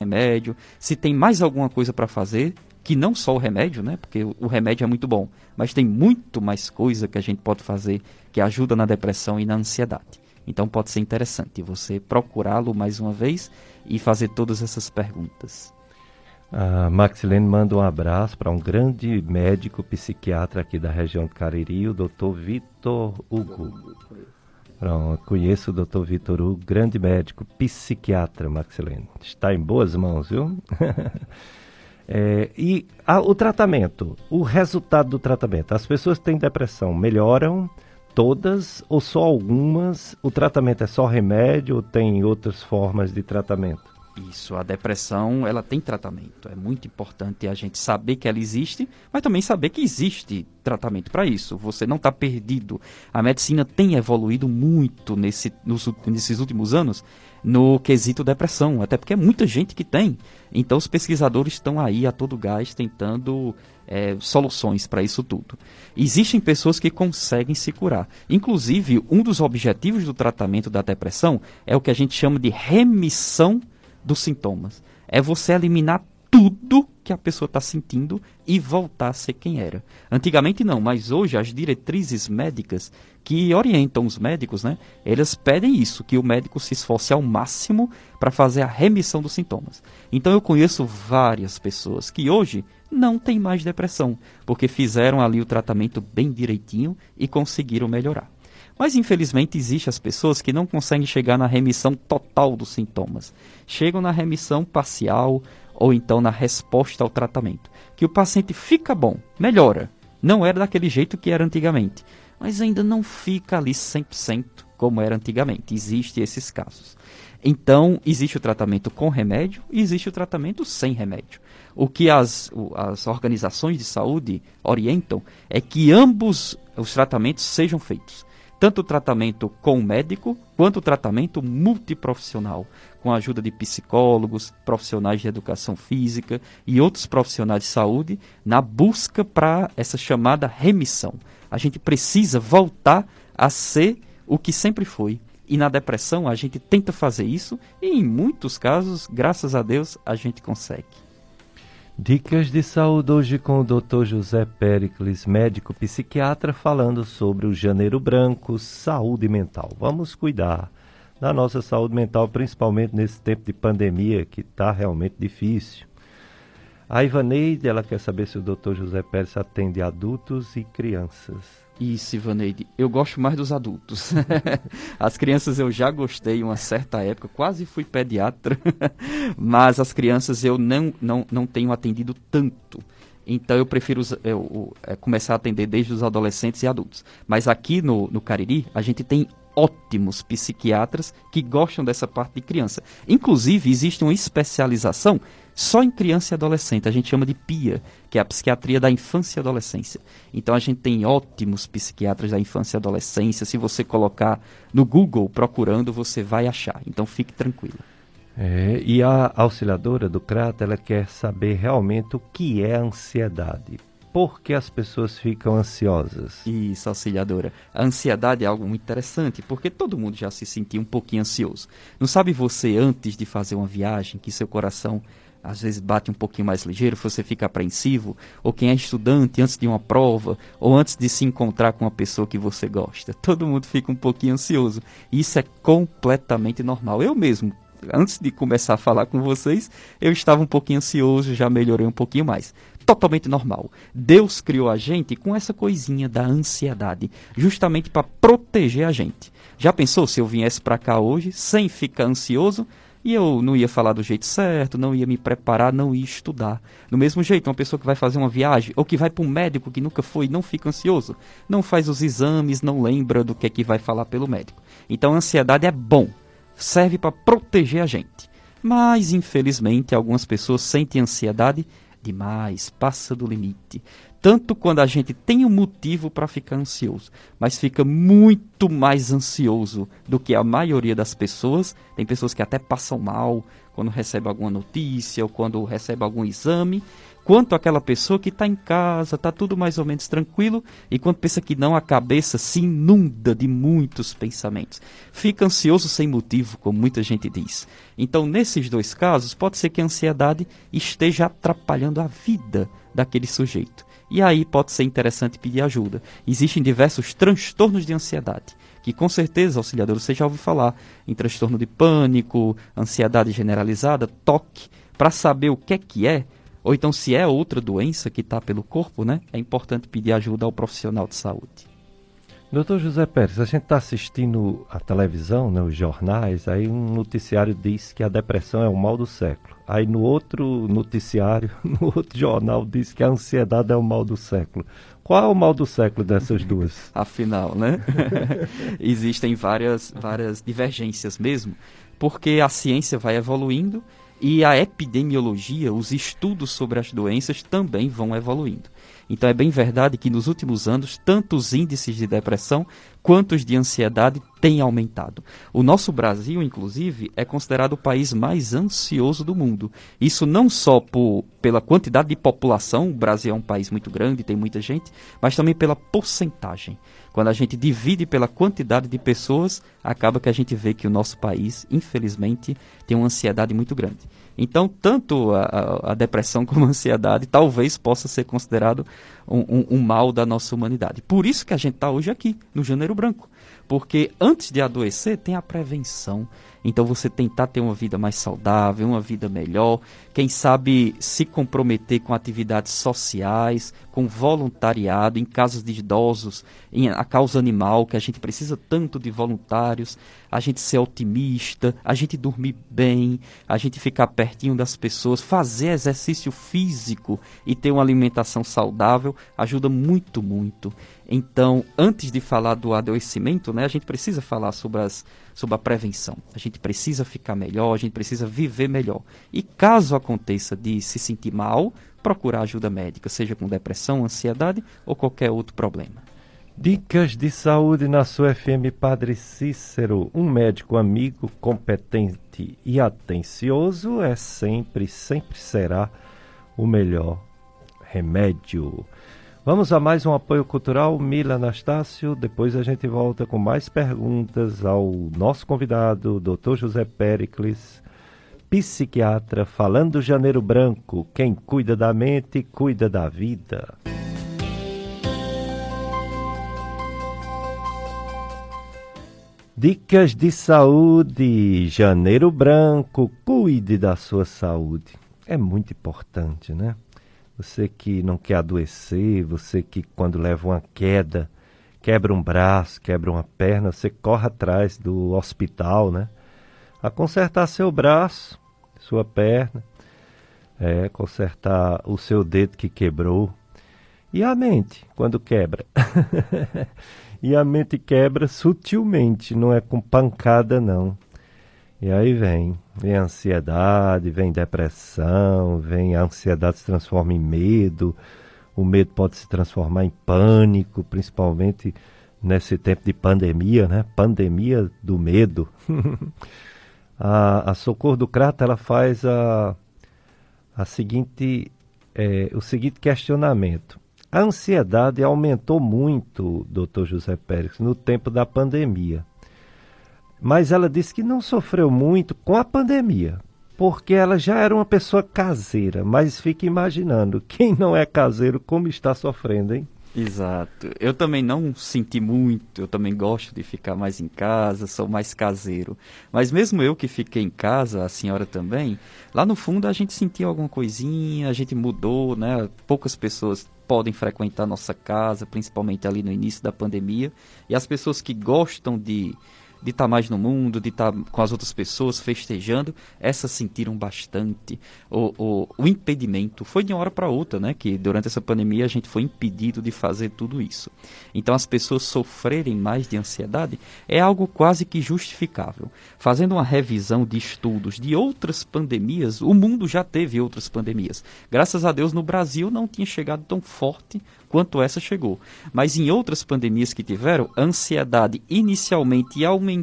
remédio, se tem mais alguma coisa para fazer, que não só o remédio, né? Porque o remédio é muito bom, mas tem muito mais coisa que a gente pode fazer que ajuda na depressão e na ansiedade. Então pode ser interessante você procurá-lo mais uma vez e fazer todas essas perguntas. A Maxilene manda um abraço para um grande médico psiquiatra aqui da região de Cariri, o Dr. Vitor Hugo. Pronto, conheço o Dr. Vitor Hugo, grande médico psiquiatra, Maxilene. Está em boas mãos, viu? É, e a, o tratamento, o resultado do tratamento. As pessoas que têm depressão melhoram todas ou só algumas? O tratamento é só remédio ou tem outras formas de tratamento? Isso, a depressão, ela tem tratamento. É muito importante a gente saber que ela existe, mas também saber que existe tratamento para isso. Você não está perdido. A medicina tem evoluído muito nesse, nos, nesses últimos anos no quesito depressão, até porque é muita gente que tem. Então os pesquisadores estão aí a todo gás tentando é, soluções para isso tudo. Existem pessoas que conseguem se curar. Inclusive, um dos objetivos do tratamento da depressão é o que a gente chama de remissão dos sintomas. É você eliminar tudo que a pessoa está sentindo e voltar a ser quem era. Antigamente não, mas hoje as diretrizes médicas que orientam os médicos, né, elas pedem isso, que o médico se esforce ao máximo para fazer a remissão dos sintomas. Então eu conheço várias pessoas que hoje não têm mais depressão, porque fizeram ali o tratamento bem direitinho e conseguiram melhorar. Mas infelizmente existe as pessoas que não conseguem chegar na remissão total dos sintomas. Chegam na remissão parcial ou então na resposta ao tratamento. Que o paciente fica bom, melhora. Não era daquele jeito que era antigamente, mas ainda não fica ali 100% como era antigamente. Existem esses casos. Então, existe o tratamento com remédio e existe o tratamento sem remédio. O que as, as organizações de saúde orientam é que ambos os tratamentos sejam feitos tanto o tratamento com o médico quanto o tratamento multiprofissional, com a ajuda de psicólogos, profissionais de educação física e outros profissionais de saúde, na busca para essa chamada remissão. A gente precisa voltar a ser o que sempre foi. E na depressão a gente tenta fazer isso e em muitos casos, graças a Deus, a gente consegue. Dicas de saúde hoje com o Dr. José Pericles, médico psiquiatra, falando sobre o janeiro branco, saúde mental. Vamos cuidar da nossa saúde mental, principalmente nesse tempo de pandemia que está realmente difícil. A Ivaneide, ela quer saber se o Dr. José Pérez atende adultos e crianças. Isso, Ivaneide. Eu gosto mais dos adultos. as crianças eu já gostei uma certa época, quase fui pediatra, mas as crianças eu não, não, não tenho atendido tanto. Então eu prefiro eu, eu, é, começar a atender desde os adolescentes e adultos. Mas aqui no, no Cariri, a gente tem ótimos psiquiatras que gostam dessa parte de criança. Inclusive, existe uma especialização só em criança e adolescente. A gente chama de PIA, que é a psiquiatria da infância e adolescência. Então a gente tem ótimos psiquiatras da infância e adolescência. Se você colocar no Google procurando, você vai achar. Então fique tranquilo. É, e a auxiliadora do CRAT, ela quer saber realmente o que é ansiedade por que as pessoas ficam ansiosas? Isso, auxiliadora. A ansiedade é algo muito interessante, porque todo mundo já se sentiu um pouquinho ansioso. Não sabe você, antes de fazer uma viagem, que seu coração às vezes bate um pouquinho mais ligeiro, você fica apreensivo, ou quem é estudante antes de uma prova, ou antes de se encontrar com uma pessoa que você gosta. Todo mundo fica um pouquinho ansioso. Isso é completamente normal. Eu mesmo, antes de começar a falar com vocês, eu estava um pouquinho ansioso, já melhorei um pouquinho mais totalmente normal. Deus criou a gente com essa coisinha da ansiedade, justamente para proteger a gente. Já pensou se eu viesse para cá hoje sem ficar ansioso? E eu não ia falar do jeito certo, não ia me preparar, não ia estudar. Do mesmo jeito, uma pessoa que vai fazer uma viagem ou que vai para um médico que nunca foi, não fica ansioso, não faz os exames, não lembra do que é que vai falar pelo médico. Então, a ansiedade é bom, serve para proteger a gente. Mas, infelizmente, algumas pessoas sentem ansiedade demais, passa do limite. Tanto quando a gente tem um motivo para ficar ansioso, mas fica muito mais ansioso do que a maioria das pessoas. Tem pessoas que até passam mal quando recebe alguma notícia ou quando recebe algum exame quanto aquela pessoa que está em casa, está tudo mais ou menos tranquilo, e quando pensa que não, a cabeça se inunda de muitos pensamentos. Fica ansioso sem motivo, como muita gente diz. Então, nesses dois casos, pode ser que a ansiedade esteja atrapalhando a vida daquele sujeito. E aí pode ser interessante pedir ajuda. Existem diversos transtornos de ansiedade que com certeza, auxiliador, você já ouviu falar em transtorno de pânico, ansiedade generalizada, toque. Para saber o que é que é, ou então se é outra doença que está pelo corpo, né? É importante pedir ajuda ao profissional de saúde. Doutor José Pérez, a gente está assistindo a televisão, né, os jornais, aí um noticiário diz que a depressão é o mal do século. Aí no outro noticiário, no outro jornal, diz que a ansiedade é o mal do século. Qual é o mal do século dessas duas? Afinal, né? Existem várias, várias divergências mesmo, porque a ciência vai evoluindo e a epidemiologia, os estudos sobre as doenças também vão evoluindo. Então é bem verdade que nos últimos anos, tanto os índices de depressão quanto os de ansiedade têm aumentado. O nosso Brasil, inclusive, é considerado o país mais ansioso do mundo. Isso não só por, pela quantidade de população, o Brasil é um país muito grande, tem muita gente, mas também pela porcentagem. Quando a gente divide pela quantidade de pessoas, acaba que a gente vê que o nosso país, infelizmente, tem uma ansiedade muito grande. Então, tanto a, a, depressão como a ansiedade talvez possa ser considerado um, um, um mal da nossa humanidade. Por isso que a gente está hoje aqui, no Janeiro Branco. Porque antes de adoecer, tem a prevenção. Então você tentar ter uma vida mais saudável, uma vida melhor, quem sabe se comprometer com atividades sociais, com voluntariado, em casos de idosos, em a causa animal, que a gente precisa tanto de voluntários, a gente ser otimista, a gente dormir bem, a gente ficar pertinho das pessoas, fazer exercício físico e ter uma alimentação saudável ajuda muito, muito. Então, antes de falar do adoecimento, né, a gente precisa falar sobre, as, sobre a prevenção. A gente precisa ficar melhor, a gente precisa viver melhor. E caso aconteça de se sentir mal, procurar ajuda médica, seja com depressão, ansiedade ou qualquer outro problema. Dicas de saúde na sua FM Padre Cícero. Um médico amigo, competente e atencioso é sempre, sempre será o melhor remédio. Vamos a mais um apoio cultural, Mila Anastácio. Depois a gente volta com mais perguntas ao nosso convidado, Dr. José Pericles, psiquiatra, falando do Janeiro Branco. Quem cuida da mente, cuida da vida. Dicas de saúde, janeiro branco, cuide da sua saúde. É muito importante, né? Você que não quer adoecer, você que quando leva uma queda, quebra um braço, quebra uma perna, você corre atrás do hospital, né? A consertar seu braço, sua perna, é, consertar o seu dedo que quebrou. E a mente, quando quebra? e a mente quebra sutilmente, não é com pancada não. E aí vem, vem ansiedade, vem depressão, vem a ansiedade se transforma em medo, o medo pode se transformar em pânico, principalmente nesse tempo de pandemia, né? Pandemia do medo. a, a Socorro do Crato, ela faz a, a seguinte, é, o seguinte questionamento. A ansiedade aumentou muito, doutor José Pérez, no tempo da pandemia. Mas ela disse que não sofreu muito com a pandemia, porque ela já era uma pessoa caseira. Mas fica imaginando, quem não é caseiro, como está sofrendo, hein? Exato. Eu também não senti muito, eu também gosto de ficar mais em casa, sou mais caseiro. Mas mesmo eu que fiquei em casa, a senhora também, lá no fundo a gente sentiu alguma coisinha, a gente mudou, né? Poucas pessoas podem frequentar nossa casa, principalmente ali no início da pandemia. E as pessoas que gostam de de estar tá mais no mundo, de estar tá com as outras pessoas festejando, essas sentiram bastante o, o, o impedimento. Foi de uma hora para outra, né? Que durante essa pandemia a gente foi impedido de fazer tudo isso. Então as pessoas sofrerem mais de ansiedade é algo quase que justificável. Fazendo uma revisão de estudos de outras pandemias, o mundo já teve outras pandemias. Graças a Deus no Brasil não tinha chegado tão forte quanto essa chegou. Mas em outras pandemias que tiveram, a ansiedade inicialmente aumentou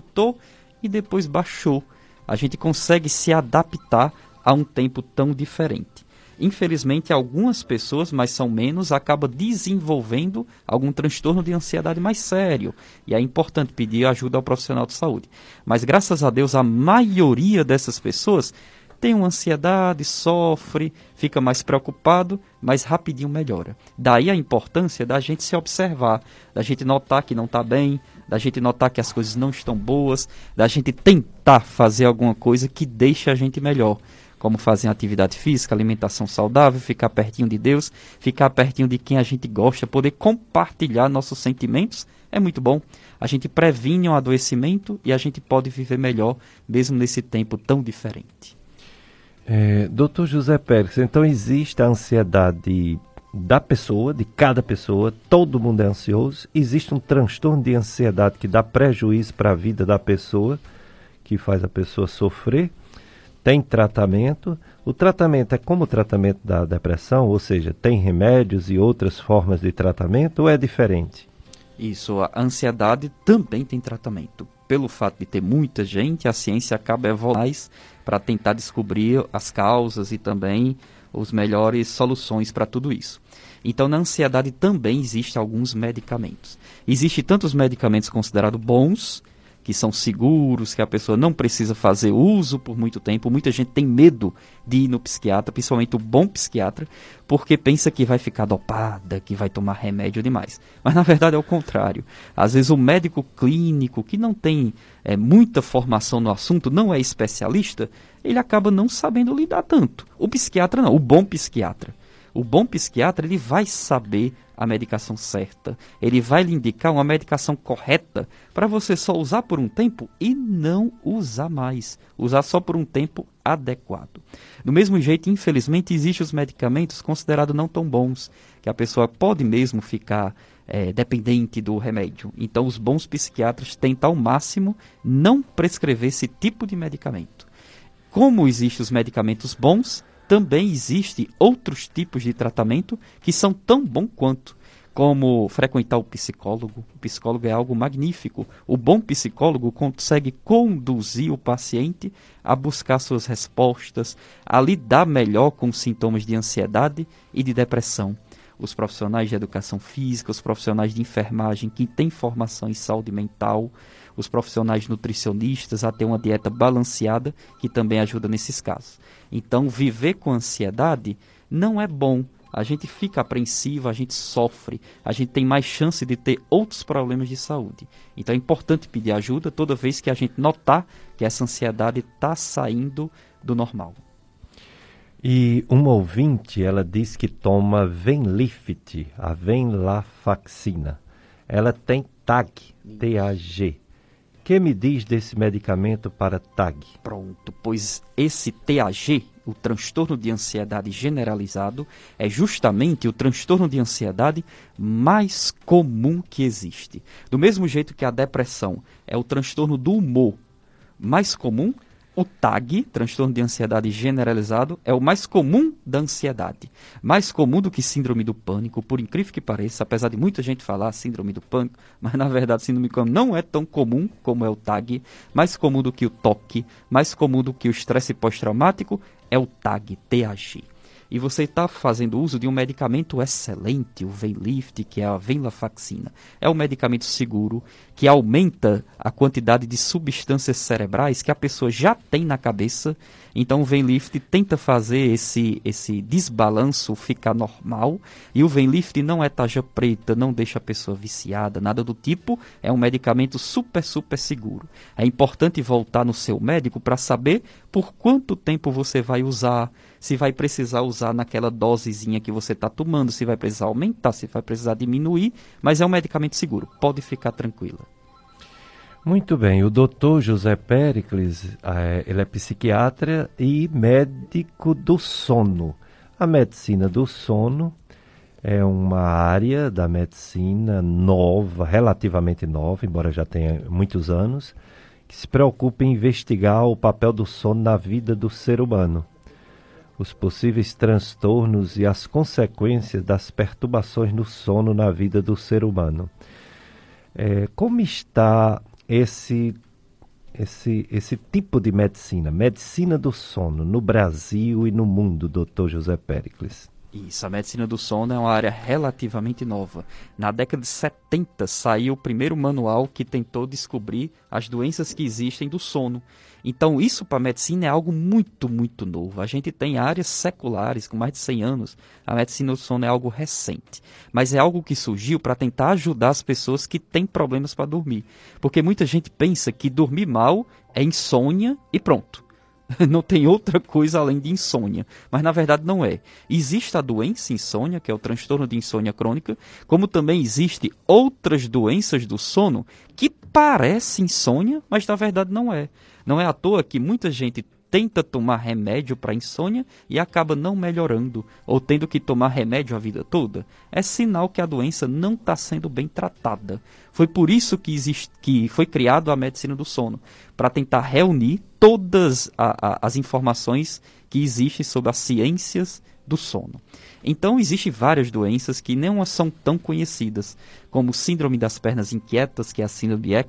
e depois baixou. A gente consegue se adaptar a um tempo tão diferente. Infelizmente, algumas pessoas, mas são menos, acabam desenvolvendo algum transtorno de ansiedade mais sério. E é importante pedir ajuda ao profissional de saúde. Mas graças a Deus, a maioria dessas pessoas tem uma ansiedade, sofre, fica mais preocupado, mas rapidinho melhora. Daí a importância da gente se observar, da gente notar que não está bem, da gente notar que as coisas não estão boas, da gente tentar fazer alguma coisa que deixe a gente melhor. Como fazer atividade física, alimentação saudável, ficar pertinho de Deus, ficar pertinho de quem a gente gosta, poder compartilhar nossos sentimentos é muito bom. A gente previne um adoecimento e a gente pode viver melhor, mesmo nesse tempo tão diferente. É, doutor José Pérez, então existe a ansiedade da pessoa, de cada pessoa, todo mundo é ansioso. Existe um transtorno de ansiedade que dá prejuízo para a vida da pessoa, que faz a pessoa sofrer. Tem tratamento. O tratamento é como o tratamento da depressão, ou seja, tem remédios e outras formas de tratamento, ou é diferente? Isso, a ansiedade também tem tratamento. Pelo fato de ter muita gente, a ciência acaba evoluindo para tentar descobrir as causas e também os melhores soluções para tudo isso. Então, na ansiedade também existem alguns medicamentos. Existem tantos medicamentos considerados bons que são seguros, que a pessoa não precisa fazer uso por muito tempo. Muita gente tem medo de ir no psiquiatra, principalmente o bom psiquiatra, porque pensa que vai ficar dopada, que vai tomar remédio demais. Mas na verdade é o contrário. Às vezes o médico clínico, que não tem é, muita formação no assunto, não é especialista, ele acaba não sabendo lidar tanto. O psiquiatra não, o bom psiquiatra. O bom psiquiatra ele vai saber a medicação certa. Ele vai lhe indicar uma medicação correta para você só usar por um tempo e não usar mais. Usar só por um tempo adequado. Do mesmo jeito, infelizmente, existem os medicamentos considerados não tão bons, que a pessoa pode mesmo ficar é, dependente do remédio. Então, os bons psiquiatras tentam ao máximo não prescrever esse tipo de medicamento. Como existem os medicamentos bons, também existem outros tipos de tratamento que são tão bom quanto, como frequentar o psicólogo. O psicólogo é algo magnífico. O bom psicólogo consegue conduzir o paciente a buscar suas respostas, a lidar melhor com sintomas de ansiedade e de depressão. Os profissionais de educação física, os profissionais de enfermagem que têm formação em saúde mental, os profissionais nutricionistas a ter uma dieta balanceada, que também ajuda nesses casos. Então, viver com ansiedade não é bom, a gente fica apreensivo, a gente sofre, a gente tem mais chance de ter outros problemas de saúde. Então é importante pedir ajuda toda vez que a gente notar que essa ansiedade está saindo do normal. E uma ouvinte, ela diz que toma Venlift, a Venlafaxina. Ela tem TAG, T-A-G. Que me diz desse medicamento para TAG? Pronto, pois esse TAG, o transtorno de ansiedade generalizado, é justamente o transtorno de ansiedade mais comum que existe. Do mesmo jeito que a depressão é o transtorno do humor mais comum, o TAG, transtorno de ansiedade generalizado, é o mais comum da ansiedade. Mais comum do que síndrome do pânico, por incrível que pareça, apesar de muita gente falar síndrome do pânico, mas na verdade síndrome do pânico não é tão comum como é o TAG. Mais comum do que o TOC, mais comum do que o estresse pós-traumático é o TAG, TAG e você está fazendo uso de um medicamento excelente, o Venlift, que é a venlafaxina. É um medicamento seguro que aumenta a quantidade de substâncias cerebrais que a pessoa já tem na cabeça. Então o Venlift tenta fazer esse, esse desbalanço ficar normal. E o Venlift não é taja preta, não deixa a pessoa viciada, nada do tipo. É um medicamento super, super seguro. É importante voltar no seu médico para saber por quanto tempo você vai usar se vai precisar usar naquela dosezinha que você está tomando, se vai precisar aumentar, se vai precisar diminuir, mas é um medicamento seguro, pode ficar tranquila. Muito bem, o doutor José Pericles, é, ele é psiquiatra e médico do sono. A medicina do sono é uma área da medicina nova, relativamente nova, embora já tenha muitos anos, que se preocupa em investigar o papel do sono na vida do ser humano os possíveis transtornos e as consequências das perturbações no sono na vida do ser humano. É, como está esse, esse, esse tipo de medicina, medicina do sono, no Brasil e no mundo, doutor José Pericles? Isso, a medicina do sono é uma área relativamente nova. Na década de 70 saiu o primeiro manual que tentou descobrir as doenças que existem do sono. Então, isso para a medicina é algo muito, muito novo. A gente tem áreas seculares com mais de 100 anos. A medicina do sono é algo recente. Mas é algo que surgiu para tentar ajudar as pessoas que têm problemas para dormir. Porque muita gente pensa que dormir mal é insônia e pronto. não tem outra coisa além de insônia. Mas na verdade não é. Existe a doença insônia, que é o transtorno de insônia crônica, como também existe outras doenças do sono que parecem insônia, mas na verdade não é. Não é à toa que muita gente tenta tomar remédio para insônia e acaba não melhorando ou tendo que tomar remédio a vida toda, é sinal que a doença não está sendo bem tratada. Foi por isso que, existe, que foi criado a medicina do sono, para tentar reunir todas a, a, as informações que existem sobre as ciências do sono. Então, existem várias doenças que não são tão conhecidas, como síndrome das pernas inquietas, que é a síndrome de a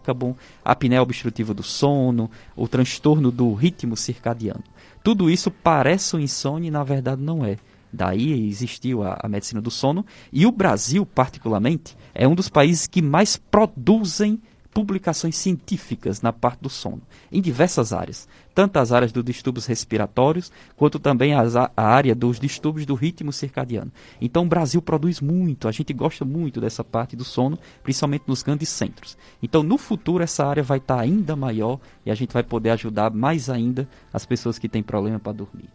apneia obstrutiva do sono, o transtorno do ritmo circadiano. Tudo isso parece um insônia e na verdade não é. Daí existiu a, a medicina do sono e o Brasil, particularmente, é um dos países que mais produzem publicações científicas na parte do sono, em diversas áreas, tanto as áreas dos distúrbios respiratórios, quanto também as, a área dos distúrbios do ritmo circadiano. Então o Brasil produz muito, a gente gosta muito dessa parte do sono, principalmente nos grandes centros. Então no futuro essa área vai estar ainda maior e a gente vai poder ajudar mais ainda as pessoas que têm problema para dormir.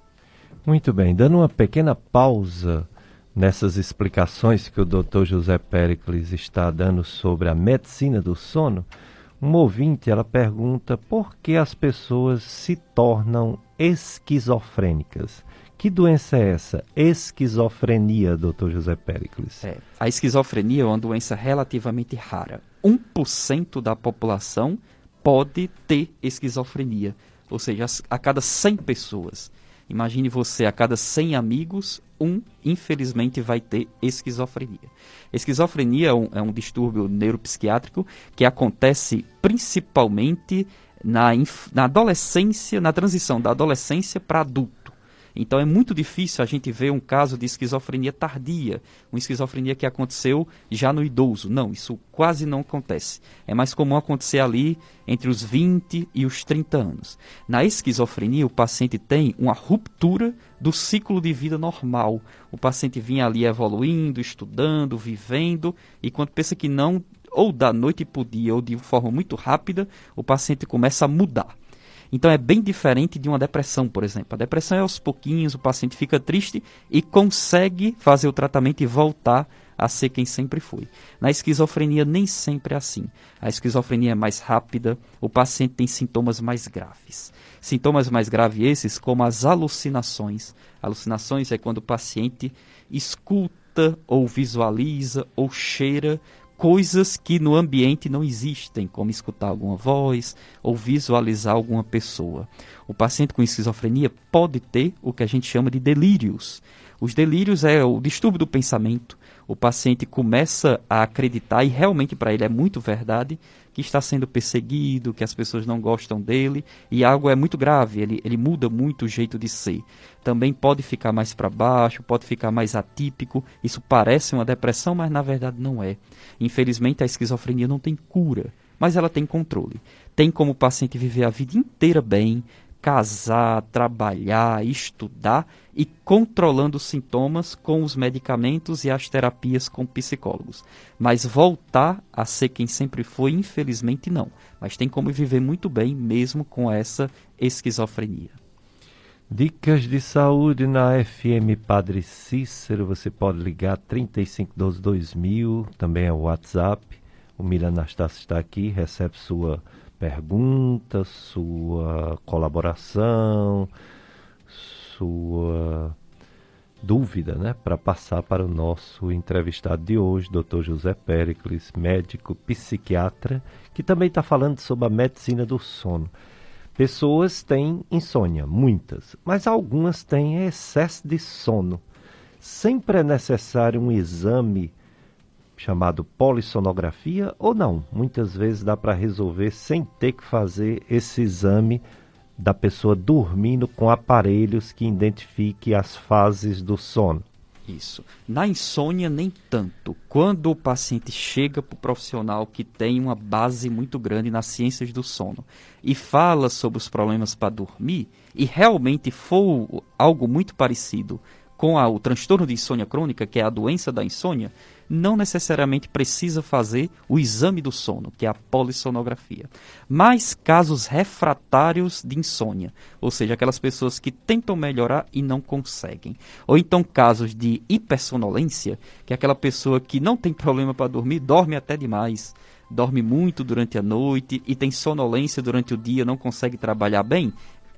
Muito bem, dando uma pequena pausa nessas explicações que o Dr. José Pericles está dando sobre a medicina do sono, um ouvinte ela pergunta por que as pessoas se tornam esquizofrênicas. Que doença é essa? Esquizofrenia, Dr. José Pericles. É, a esquizofrenia é uma doença relativamente rara. 1% da população pode ter esquizofrenia, ou seja, a cada 100 pessoas. Imagine você, a cada 100 amigos, um, infelizmente, vai ter esquizofrenia. Esquizofrenia é um, é um distúrbio neuropsiquiátrico que acontece principalmente na, na adolescência, na transição da adolescência para adulto. Então é muito difícil a gente ver um caso de esquizofrenia tardia, uma esquizofrenia que aconteceu já no idoso. Não, isso quase não acontece. É mais comum acontecer ali entre os 20 e os 30 anos. Na esquizofrenia, o paciente tem uma ruptura do ciclo de vida normal. O paciente vinha ali evoluindo, estudando, vivendo, e quando pensa que não, ou da noite para o dia, ou de forma muito rápida, o paciente começa a mudar. Então é bem diferente de uma depressão, por exemplo. A depressão é aos pouquinhos, o paciente fica triste e consegue fazer o tratamento e voltar a ser quem sempre foi. Na esquizofrenia nem sempre é assim. A esquizofrenia é mais rápida, o paciente tem sintomas mais graves. Sintomas mais graves esses como as alucinações. Alucinações é quando o paciente escuta ou visualiza ou cheira coisas que no ambiente não existem, como escutar alguma voz ou visualizar alguma pessoa. O paciente com esquizofrenia pode ter o que a gente chama de delírios. Os delírios é o distúrbio do pensamento. O paciente começa a acreditar, e realmente para ele é muito verdade, que está sendo perseguido, que as pessoas não gostam dele, e algo é muito grave, ele, ele muda muito o jeito de ser. Também pode ficar mais para baixo, pode ficar mais atípico. Isso parece uma depressão, mas na verdade não é. Infelizmente, a esquizofrenia não tem cura, mas ela tem controle. Tem como o paciente viver a vida inteira bem, casar, trabalhar, estudar e controlando os sintomas com os medicamentos e as terapias com psicólogos. Mas voltar a ser quem sempre foi, infelizmente não. Mas tem como viver muito bem mesmo com essa esquizofrenia. Dicas de saúde na FM Padre Cícero, você pode ligar 3512 2000, também é o WhatsApp. O Mira Anastácio está aqui, recebe sua pergunta, sua colaboração, sua dúvida, né, para passar para o nosso entrevistado de hoje, Dr. José Pericles, médico psiquiatra, que também está falando sobre a medicina do sono. Pessoas têm insônia, muitas, mas algumas têm excesso de sono. Sempre é necessário um exame chamado polissonografia ou não? Muitas vezes dá para resolver sem ter que fazer esse exame da pessoa dormindo com aparelhos que identifiquem as fases do sono. Isso. Na insônia, nem tanto. Quando o paciente chega para o profissional que tem uma base muito grande nas ciências do sono e fala sobre os problemas para dormir, e realmente for algo muito parecido com a, o transtorno de insônia crônica, que é a doença da insônia, não necessariamente precisa fazer o exame do sono, que é a polissonografia. Mas casos refratários de insônia, ou seja, aquelas pessoas que tentam melhorar e não conseguem. Ou então casos de hipersonolência, que é aquela pessoa que não tem problema para dormir, dorme até demais dorme muito durante a noite e tem sonolência durante o dia, não consegue trabalhar bem,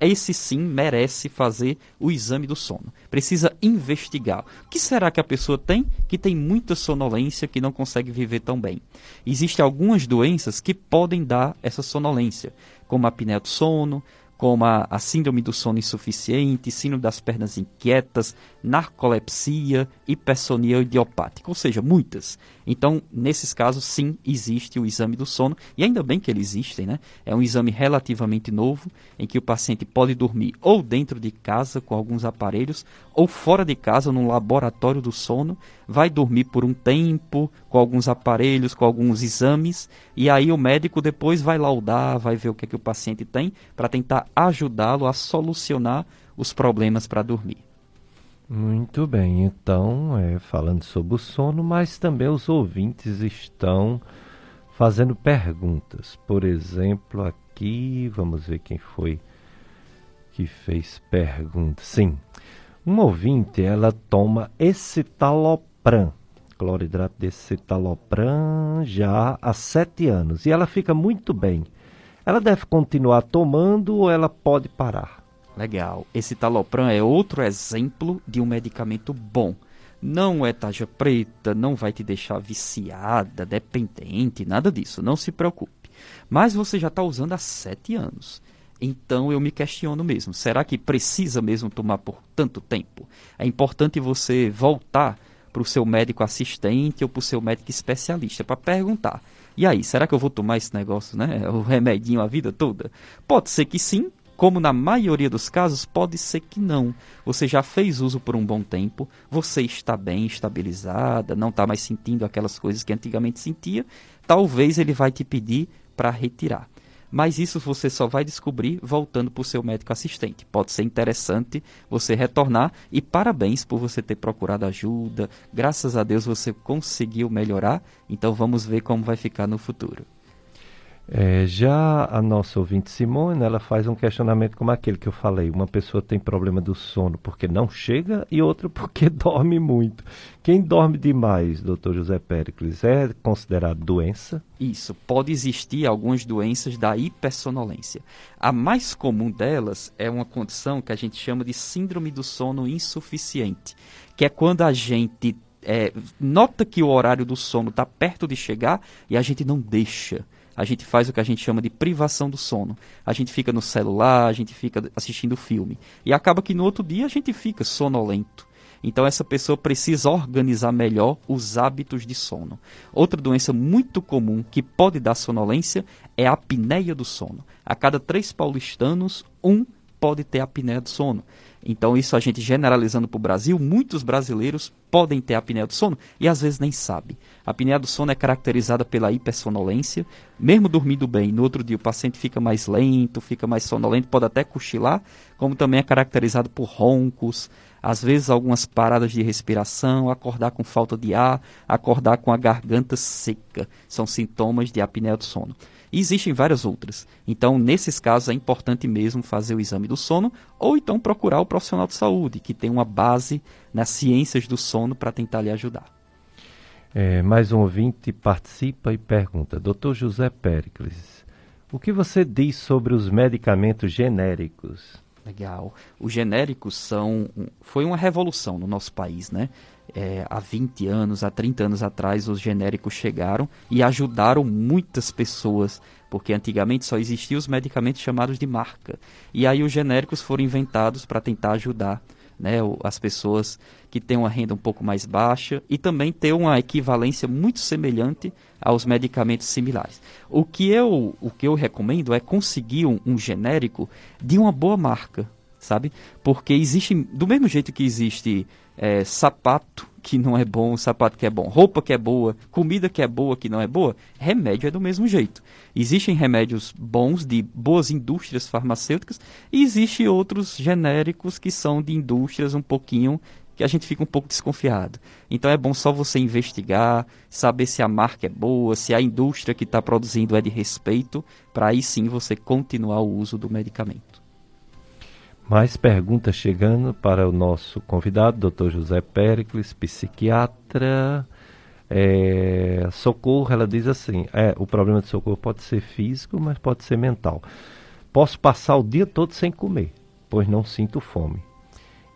esse sim merece fazer o exame do sono. Precisa investigar. O que será que a pessoa tem que tem muita sonolência, que não consegue viver tão bem? Existem algumas doenças que podem dar essa sonolência, como a apneia do sono, como a, a, síndrome do sono insuficiente, síndrome das pernas inquietas, narcolepsia, hipersonia idiopática, ou seja, muitas. Então, nesses casos, sim, existe o exame do sono, e ainda bem que ele existe, né? É um exame relativamente novo, em que o paciente pode dormir ou dentro de casa com alguns aparelhos, ou fora de casa, num laboratório do sono, vai dormir por um tempo, com alguns aparelhos, com alguns exames, e aí o médico depois vai laudar, vai ver o que, é que o paciente tem, para tentar ajudá-lo a solucionar os problemas para dormir. Muito bem, então, é, falando sobre o sono, mas também os ouvintes estão fazendo perguntas. Por exemplo, aqui, vamos ver quem foi que fez pergunta. Sim, uma ouvinte, ela toma escitalopram, cloridrato de escitalopram, já há sete anos, e ela fica muito bem. Ela deve continuar tomando ou ela pode parar? Legal. Esse talopram é outro exemplo de um medicamento bom. Não é taja preta, não vai te deixar viciada, dependente, nada disso. Não se preocupe. Mas você já está usando há sete anos. Então eu me questiono mesmo: será que precisa mesmo tomar por tanto tempo? É importante você voltar para o seu médico assistente ou para o seu médico especialista para perguntar e aí, será que eu vou tomar esse negócio, né? O remedinho a vida toda? Pode ser que sim, como na maioria dos casos, pode ser que não. Você já fez uso por um bom tempo, você está bem estabilizada, não está mais sentindo aquelas coisas que antigamente sentia, talvez ele vai te pedir para retirar mas isso você só vai descobrir voltando para o seu médico assistente. Pode ser interessante você retornar e parabéns por você ter procurado ajuda. Graças a Deus você conseguiu melhorar, então vamos ver como vai ficar no futuro. É, já a nossa ouvinte Simone, ela faz um questionamento como aquele que eu falei. Uma pessoa tem problema do sono porque não chega e outra porque dorme muito. Quem dorme demais, doutor José Péricles, é considerado doença? Isso, pode existir algumas doenças da hipersonolência. A mais comum delas é uma condição que a gente chama de síndrome do sono insuficiente, que é quando a gente é, nota que o horário do sono está perto de chegar e a gente não deixa a gente faz o que a gente chama de privação do sono. A gente fica no celular, a gente fica assistindo filme. E acaba que no outro dia a gente fica sonolento. Então essa pessoa precisa organizar melhor os hábitos de sono. Outra doença muito comum que pode dar sonolência é a apneia do sono. A cada três paulistanos, um pode ter apneia do sono. Então, isso a gente generalizando para o Brasil, muitos brasileiros podem ter apneia do sono e às vezes nem sabem. A apneia do sono é caracterizada pela hipersonolência. Mesmo dormindo bem, no outro dia o paciente fica mais lento, fica mais sonolento, pode até cochilar, como também é caracterizado por roncos, às vezes algumas paradas de respiração, acordar com falta de ar, acordar com a garganta seca. São sintomas de apneia do sono. E existem várias outras. Então, nesses casos, é importante mesmo fazer o exame do sono ou então procurar o profissional de saúde, que tem uma base nas ciências do sono para tentar lhe ajudar. É, mais um ouvinte participa e pergunta: Doutor José Péricles, o que você diz sobre os medicamentos genéricos? Legal. Os genéricos são. Foi uma revolução no nosso país, né? É, há 20 anos, há 30 anos atrás, os genéricos chegaram e ajudaram muitas pessoas, porque antigamente só existiam os medicamentos chamados de marca. E aí os genéricos foram inventados para tentar ajudar né, as pessoas que têm uma renda um pouco mais baixa e também ter uma equivalência muito semelhante aos medicamentos similares. O que eu, o que eu recomendo é conseguir um, um genérico de uma boa marca, sabe? Porque existe, do mesmo jeito que existe é, sapato que não é bom, sapato que é bom, roupa que é boa, comida que é boa, que não é boa, remédio é do mesmo jeito. Existem remédios bons de boas indústrias farmacêuticas e existem outros genéricos que são de indústrias um pouquinho que a gente fica um pouco desconfiado. Então é bom só você investigar, saber se a marca é boa, se a indústria que está produzindo é de respeito, para aí sim você continuar o uso do medicamento. Mais perguntas chegando para o nosso convidado, Dr. José Pericles, psiquiatra. É, socorro, ela diz assim: é, o problema de socorro pode ser físico, mas pode ser mental. Posso passar o dia todo sem comer, pois não sinto fome.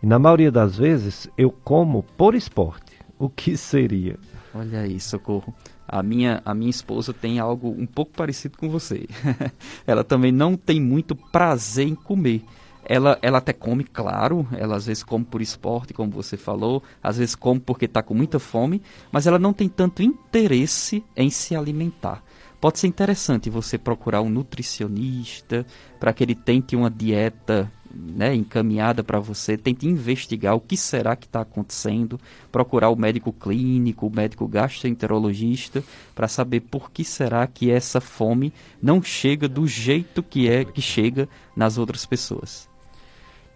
E na maioria das vezes eu como por esporte. O que seria? Olha aí, socorro. A minha, a minha esposa tem algo um pouco parecido com você. ela também não tem muito prazer em comer ela, ela até come, claro, ela às vezes come por esporte, como você falou, às vezes come porque está com muita fome, mas ela não tem tanto interesse em se alimentar. Pode ser interessante você procurar um nutricionista para que ele tente uma dieta né, encaminhada para você, tente investigar o que será que está acontecendo, procurar o médico clínico, o médico gastroenterologista, para saber por que será que essa fome não chega do jeito que é que chega nas outras pessoas.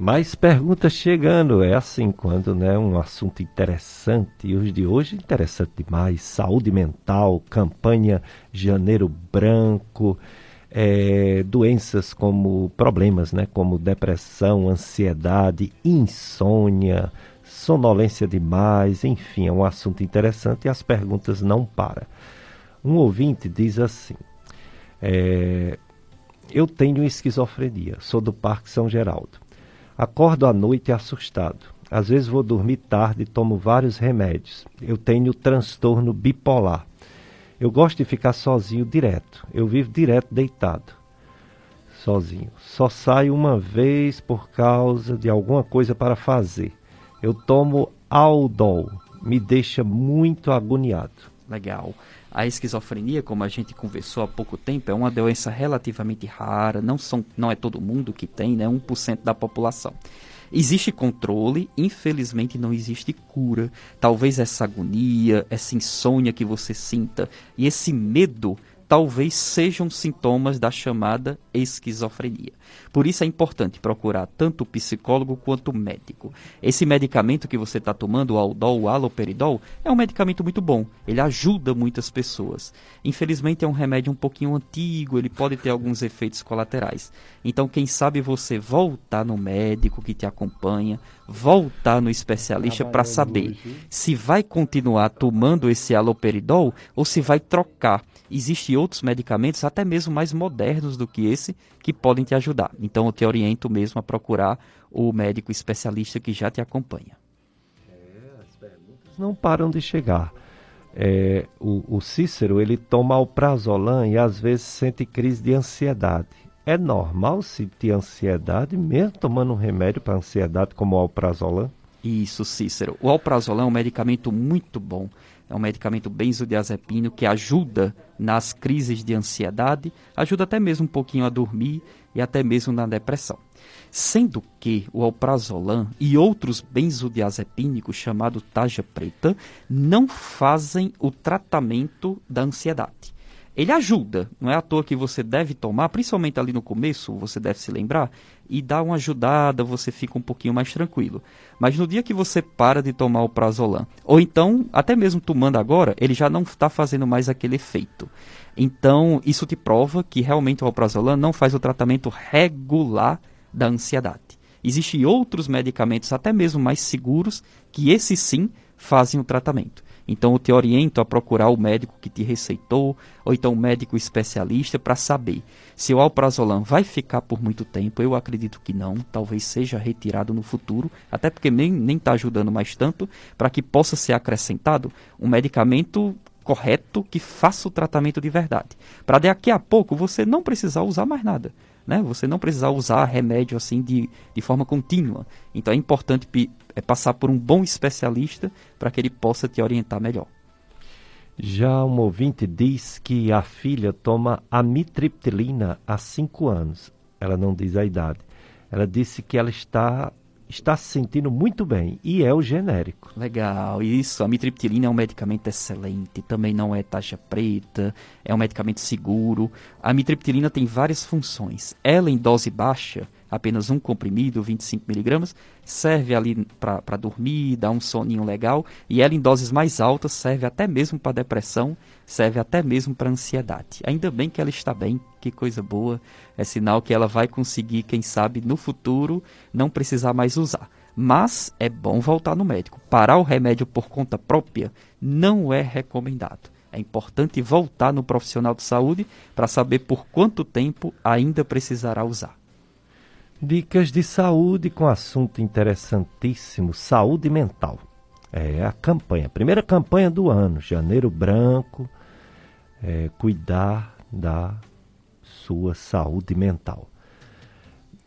Mais perguntas chegando, é assim, quando né, um assunto interessante, e os de hoje interessante demais, saúde mental, campanha Janeiro Branco, é, doenças como problemas, né, como depressão, ansiedade, insônia, sonolência demais, enfim, é um assunto interessante e as perguntas não param. Um ouvinte diz assim, é, eu tenho esquizofrenia, sou do Parque São Geraldo. Acordo à noite assustado. Às vezes vou dormir tarde e tomo vários remédios. Eu tenho transtorno bipolar. Eu gosto de ficar sozinho direto. Eu vivo direto deitado. Sozinho. Só saio uma vez por causa de alguma coisa para fazer. Eu tomo Aldol. Me deixa muito agoniado. Legal. A esquizofrenia, como a gente conversou há pouco tempo, é uma doença relativamente rara, não, são, não é todo mundo que tem, né? 1% da população. Existe controle, infelizmente não existe cura. Talvez essa agonia, essa insônia que você sinta e esse medo talvez sejam sintomas da chamada esquizofrenia. Por isso é importante procurar tanto o psicólogo quanto o médico. Esse medicamento que você está tomando, o Aldol, o Aloperidol, é um medicamento muito bom. Ele ajuda muitas pessoas. Infelizmente é um remédio um pouquinho antigo, ele pode ter alguns efeitos colaterais. Então, quem sabe você voltar no médico que te acompanha, voltar no especialista para saber se vai continuar tomando esse Aloperidol ou se vai trocar. Existem outros medicamentos, até mesmo mais modernos do que esse, que podem te ajudar. Então eu te oriento mesmo a procurar o médico especialista que já te acompanha. É, as perguntas não param de chegar. É, o, o, Cícero ele toma o prazolam e às vezes sente crise de ansiedade. É normal sentir ansiedade mesmo tomando um remédio para ansiedade como o alprazolam? Isso, Cícero. O alprazolam é um medicamento muito bom. É um medicamento benzodiazepino que ajuda nas crises de ansiedade, ajuda até mesmo um pouquinho a dormir e até mesmo na depressão. Sendo que o alprazolam e outros benzodiazepínicos chamados taja preta não fazem o tratamento da ansiedade. Ele ajuda, não é à toa que você deve tomar, principalmente ali no começo, você deve se lembrar, e dá uma ajudada, você fica um pouquinho mais tranquilo. Mas no dia que você para de tomar o prazolam, ou então, até mesmo tomando agora, ele já não está fazendo mais aquele efeito. Então, isso te prova que realmente o alprazolam não faz o tratamento regular da ansiedade. Existem outros medicamentos, até mesmo mais seguros, que esses sim fazem o tratamento. Então eu te oriento a procurar o médico que te receitou, ou então o médico especialista para saber se o alprazolam vai ficar por muito tempo. Eu acredito que não, talvez seja retirado no futuro, até porque nem está ajudando mais tanto, para que possa ser acrescentado um medicamento correto que faça o tratamento de verdade. Para daqui a pouco você não precisar usar mais nada. Né? Você não precisar usar remédio assim de, de forma contínua. Então é importante é passar por um bom especialista para que ele possa te orientar melhor. Já um ouvinte diz que a filha toma amitriptilina há cinco anos. Ela não diz a idade. Ela disse que ela está está se sentindo muito bem e é o genérico. Legal, isso. A mitriptilina é um medicamento excelente, também não é taxa preta, é um medicamento seguro. A mitriptilina tem várias funções. Ela em dose baixa, apenas um comprimido, 25 miligramas, serve ali para dormir, dar um soninho legal, e ela em doses mais altas serve até mesmo para depressão, serve até mesmo para ansiedade. Ainda bem que ela está bem, que coisa boa, é sinal que ela vai conseguir, quem sabe, no futuro não precisar mais usar. Mas é bom voltar no médico. Parar o remédio por conta própria não é recomendado. É importante voltar no profissional de saúde para saber por quanto tempo ainda precisará usar. Dicas de saúde com assunto interessantíssimo: saúde mental. É a campanha, primeira campanha do ano, Janeiro Branco, é, cuidar da sua saúde mental.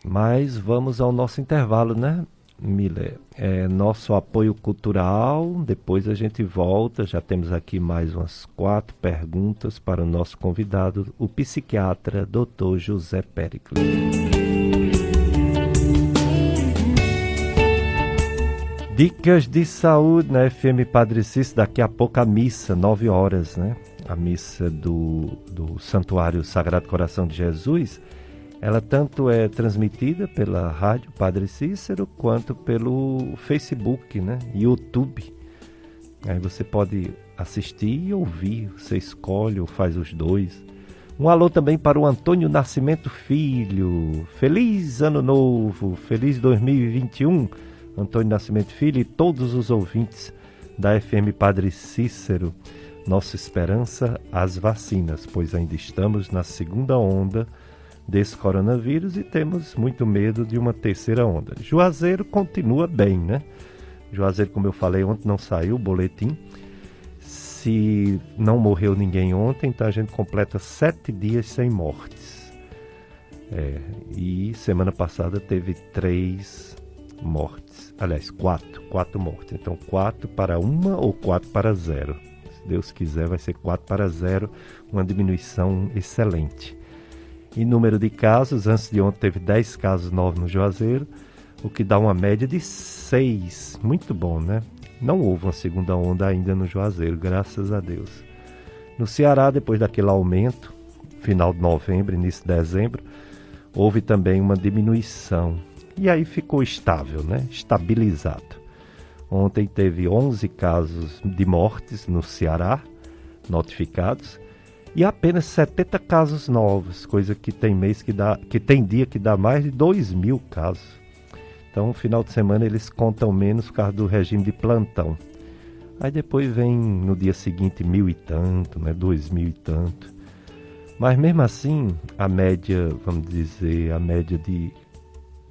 Mas vamos ao nosso intervalo, né, Miller? É nosso apoio cultural. Depois a gente volta. Já temos aqui mais umas quatro perguntas para o nosso convidado, o psiquiatra Dr. José Pericles. Dicas de saúde na FM Padre Cícero, daqui a pouco a missa, 9 horas, né? A missa do, do Santuário Sagrado Coração de Jesus. Ela tanto é transmitida pela rádio Padre Cícero quanto pelo Facebook, né? YouTube. Aí você pode assistir e ouvir, você escolhe ou faz os dois. Um alô também para o Antônio Nascimento Filho. Feliz Ano Novo, feliz 2021 Antônio Nascimento Filho e todos os ouvintes da FM Padre Cícero. Nossa esperança, as vacinas, pois ainda estamos na segunda onda desse coronavírus e temos muito medo de uma terceira onda. Juazeiro continua bem, né? Juazeiro, como eu falei ontem, não saiu o boletim. Se não morreu ninguém ontem, então a gente completa sete dias sem mortes. É, e semana passada teve três mortes. Aliás, quatro. Quatro mortes. Então, quatro para uma ou quatro para zero. se Deus quiser, vai ser 4 para 0, uma diminuição excelente. Em número de casos, antes de ontem teve 10 casos novos no Juazeiro, o que dá uma média de 6. Muito bom, né? Não houve uma segunda onda ainda no Juazeiro, graças a Deus. No Ceará, depois daquele aumento, final de novembro, início de dezembro, houve também uma diminuição. E aí ficou estável, né? Estabilizado. Ontem teve 11 casos de mortes no Ceará notificados e apenas 70 casos novos, coisa que tem mês que dá, que tem dia que dá mais de 2 mil casos. Então, final de semana eles contam menos por causa do regime de plantão. Aí depois vem no dia seguinte mil e tanto, né, dois mil e tanto. Mas mesmo assim, a média, vamos dizer, a média de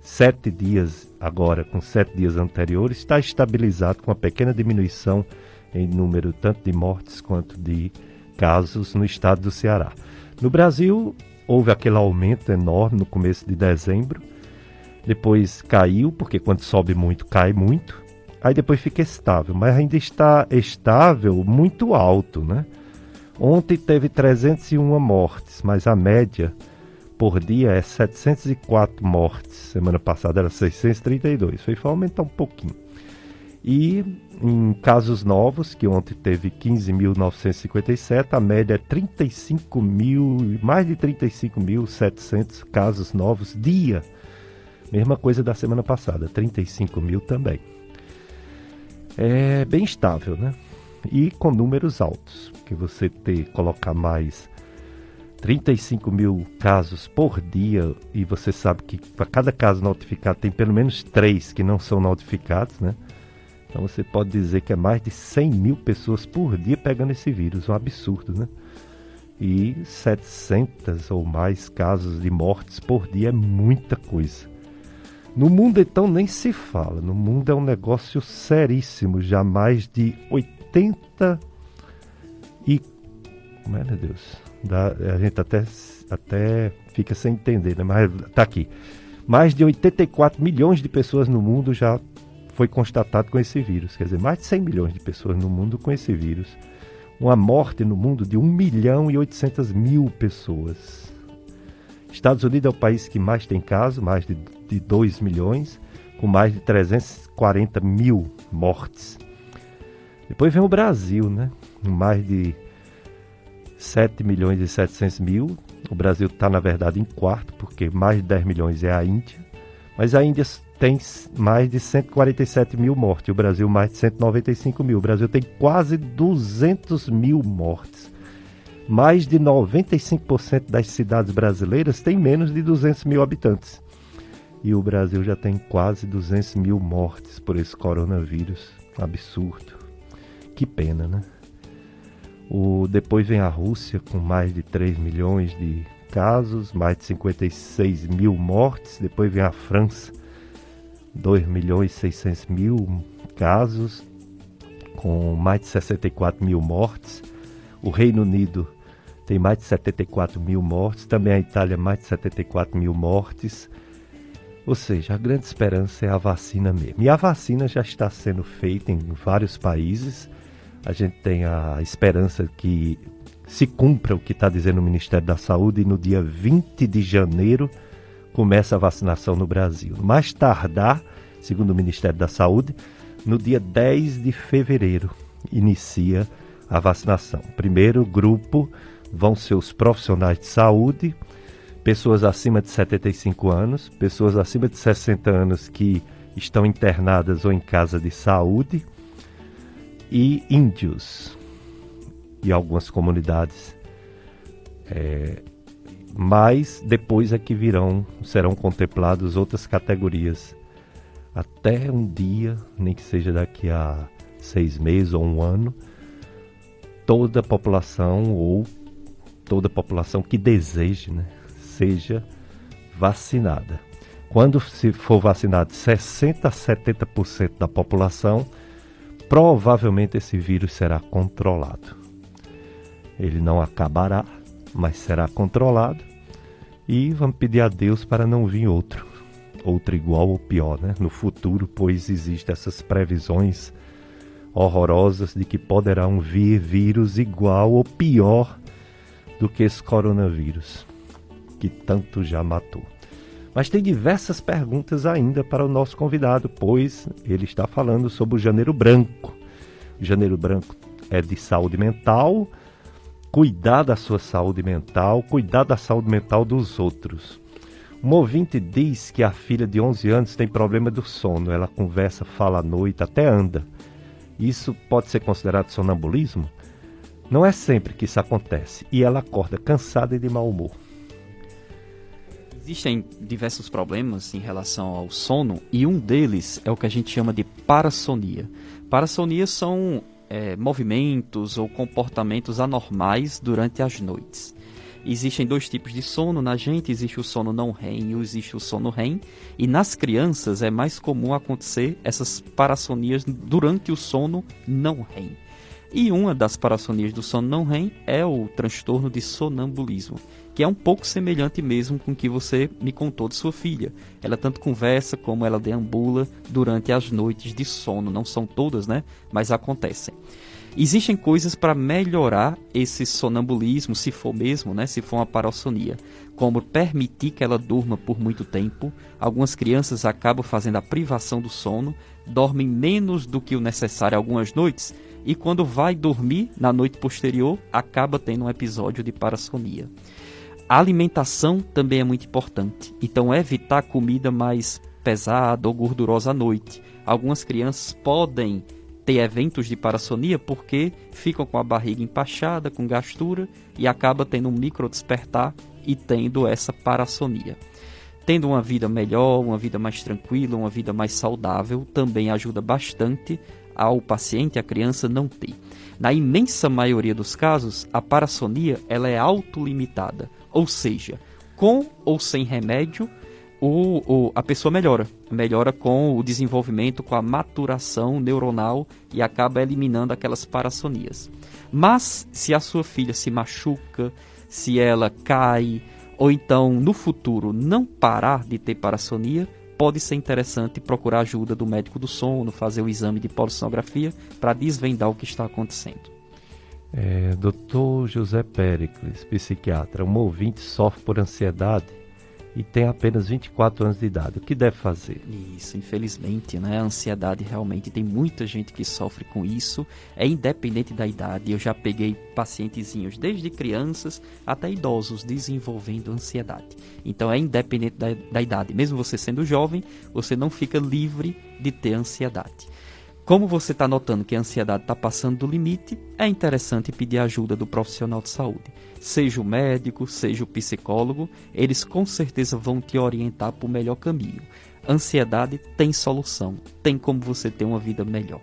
sete dias agora com sete dias anteriores está estabilizado com uma pequena diminuição em número tanto de mortes quanto de casos no estado do Ceará. No Brasil, houve aquele aumento enorme no começo de dezembro, depois caiu, porque quando sobe muito, cai muito, aí depois fica estável, mas ainda está estável muito alto, né? Ontem teve 301 mortes, mas a média por dia é 704 mortes. Semana passada era 632, foi aumentar um pouquinho. E em casos novos, que ontem teve 15.957, a média é 35 mil, mais de 35.700 casos novos dia. Mesma coisa da semana passada, 35 mil também. É bem estável, né? E com números altos, que você ter colocar mais 35 mil casos por dia e você sabe que para cada caso notificado tem pelo menos três que não são notificados, né? Então você pode dizer que é mais de 100 mil pessoas por dia pegando esse vírus, um absurdo, né? E 700 ou mais casos de mortes por dia é muita coisa. No mundo então nem se fala, no mundo é um negócio seríssimo, já mais de 80 e... Como é, meu Deus? A gente até, até fica sem entender, né? Mas tá aqui. Mais de 84 milhões de pessoas no mundo já foi constatado com esse vírus. Quer dizer, mais de 100 milhões de pessoas no mundo com esse vírus. Uma morte no mundo de 1 milhão e 800 mil pessoas. Estados Unidos é o país que mais tem casos, mais de, de 2 milhões, com mais de 340 mil mortes. Depois vem o Brasil, né? Mais de 7 milhões e 700 mil. O Brasil está, na verdade, em quarto, porque mais de 10 milhões é a Índia. Mas a Índia tem mais de 147 mil mortes, o Brasil mais de 195 mil. O Brasil tem quase 200 mil mortes. Mais de 95% das cidades brasileiras têm menos de 200 mil habitantes. E o Brasil já tem quase 200 mil mortes por esse coronavírus. Absurdo. Que pena, né? O, depois vem a Rússia com mais de 3 milhões de casos, mais de 56 mil mortes. Depois vem a França 2 milhões e 600 mil casos, com mais de 64 mil mortes. O Reino Unido tem mais de 74 mil mortes, também a Itália mais de 74 mil mortes. Ou seja, a grande esperança é a vacina mesmo. E a vacina já está sendo feita em vários países. A gente tem a esperança que se cumpra o que está dizendo o Ministério da Saúde e no dia 20 de janeiro começa a vacinação no Brasil. Mais tardar, segundo o Ministério da Saúde, no dia 10 de fevereiro inicia a vacinação. Primeiro grupo vão ser os profissionais de saúde, pessoas acima de 75 anos, pessoas acima de 60 anos que estão internadas ou em casa de saúde e índios e algumas comunidades é, mas depois é que virão, serão contempladas outras categorias. Até um dia, nem que seja daqui a seis meses ou um ano, toda a população ou toda a população que deseje né, seja vacinada. Quando se for vacinado 60 a 70% da população, provavelmente esse vírus será controlado. Ele não acabará, mas será controlado. E vamos pedir a Deus para não vir outro, outro igual ou pior, né? No futuro, pois existem essas previsões horrorosas de que poderão vir vírus igual ou pior do que esse coronavírus, que tanto já matou. Mas tem diversas perguntas ainda para o nosso convidado, pois ele está falando sobre o Janeiro Branco. O Janeiro Branco é de saúde mental, cuidar da sua saúde mental, cuidar da saúde mental dos outros. Um ouvinte diz que a filha de 11 anos tem problema do sono. Ela conversa, fala à noite, até anda. Isso pode ser considerado sonambulismo? Não é sempre que isso acontece e ela acorda cansada e de mau humor. Existem diversos problemas em relação ao sono e um deles é o que a gente chama de parassonia. Parassonia são é, movimentos ou comportamentos anormais durante as noites. Existem dois tipos de sono na gente, existe o sono não REM e existe o sono REM, e nas crianças é mais comum acontecer essas parassonias durante o sono não REM. E uma das parassonias do sono não REM é o transtorno de sonambulismo, que é um pouco semelhante mesmo com o que você me contou de sua filha. Ela tanto conversa como ela deambula durante as noites de sono. Não são todas, né? Mas acontecem. Existem coisas para melhorar esse sonambulismo, se for mesmo, né? Se for uma parassonia, como permitir que ela durma por muito tempo. Algumas crianças acabam fazendo a privação do sono, dormem menos do que o necessário algumas noites e quando vai dormir na noite posterior acaba tendo um episódio de parassonia. A alimentação também é muito importante, então evitar comida mais pesada ou gordurosa à noite. Algumas crianças podem ter eventos de parassonia porque ficam com a barriga empachada, com gastura e acaba tendo um micro despertar e tendo essa parassonia. Tendo uma vida melhor, uma vida mais tranquila, uma vida mais saudável, também ajuda bastante ao paciente, a criança não ter. Na imensa maioria dos casos, a parassonia ela é autolimitada, ou seja, com ou sem remédio, o, o, a pessoa melhora. Melhora com o desenvolvimento, com a maturação neuronal e acaba eliminando aquelas parassonias. Mas se a sua filha se machuca, se ela cai, ou então no futuro não parar de ter parassonia, pode ser interessante procurar ajuda do médico do sono, fazer o exame de polissonografia para desvendar o que está acontecendo. É, Dr. José Pericles, psiquiatra, um ouvinte sofre por ansiedade e tem apenas 24 anos de idade. O que deve fazer? Isso, infelizmente, né? A ansiedade realmente tem muita gente que sofre com isso. É independente da idade. Eu já peguei pacientezinhos desde crianças até idosos desenvolvendo ansiedade. Então é independente da, da idade. Mesmo você sendo jovem, você não fica livre de ter ansiedade. Como você está notando que a ansiedade está passando do limite, é interessante pedir ajuda do profissional de saúde. Seja o médico, seja o psicólogo, eles com certeza vão te orientar para o melhor caminho. Ansiedade tem solução, tem como você ter uma vida melhor.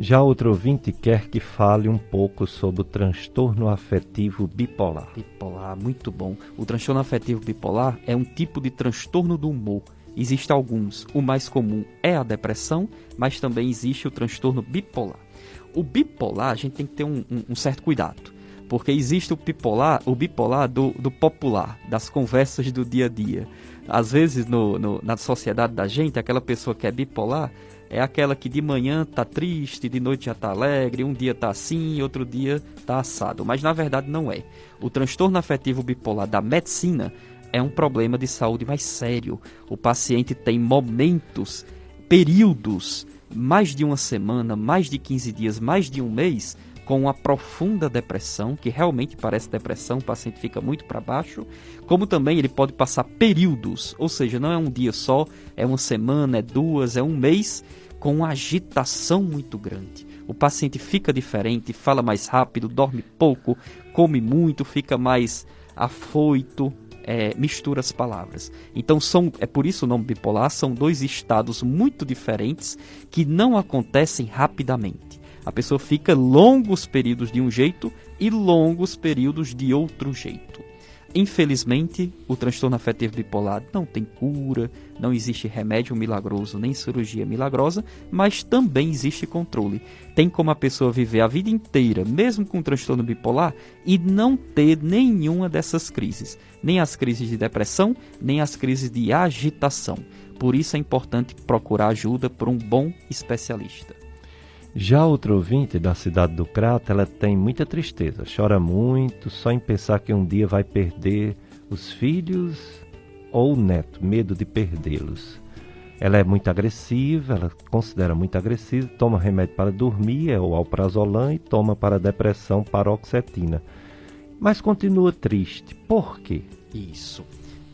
Já outro ouvinte quer que fale um pouco sobre o transtorno afetivo bipolar. Bipolar, muito bom. O transtorno afetivo bipolar é um tipo de transtorno do humor Existem alguns. O mais comum é a depressão, mas também existe o transtorno bipolar. O bipolar, a gente tem que ter um, um, um certo cuidado, porque existe o bipolar, o bipolar do, do, popular, das conversas do dia a dia. Às vezes, no, no, na sociedade da gente, aquela pessoa que é bipolar é aquela que de manhã tá triste, de noite já tá alegre, um dia tá assim, outro dia tá assado. Mas na verdade não é. O transtorno afetivo bipolar da medicina é um problema de saúde mais sério. O paciente tem momentos, períodos, mais de uma semana, mais de 15 dias, mais de um mês, com uma profunda depressão, que realmente parece depressão, o paciente fica muito para baixo, como também ele pode passar períodos, ou seja, não é um dia só, é uma semana, é duas, é um mês, com uma agitação muito grande. O paciente fica diferente, fala mais rápido, dorme pouco, come muito, fica mais afoito, é, mistura as palavras. Então são, é por isso o nome bipolar, são dois estados muito diferentes que não acontecem rapidamente. A pessoa fica longos períodos de um jeito e longos períodos de outro jeito. Infelizmente, o transtorno afetivo bipolar não tem cura, não existe remédio milagroso nem cirurgia milagrosa, mas também existe controle. Tem como a pessoa viver a vida inteira, mesmo com transtorno bipolar, e não ter nenhuma dessas crises, nem as crises de depressão, nem as crises de agitação. Por isso é importante procurar ajuda por um bom especialista. Já outra ouvinte da cidade do Crato, ela tem muita tristeza, chora muito, só em pensar que um dia vai perder os filhos ou o neto, medo de perdê-los. Ela é muito agressiva, ela considera muito agressiva, toma remédio para dormir, é o alprazolam, e toma para depressão paroxetina. Mas continua triste. Por quê? Isso.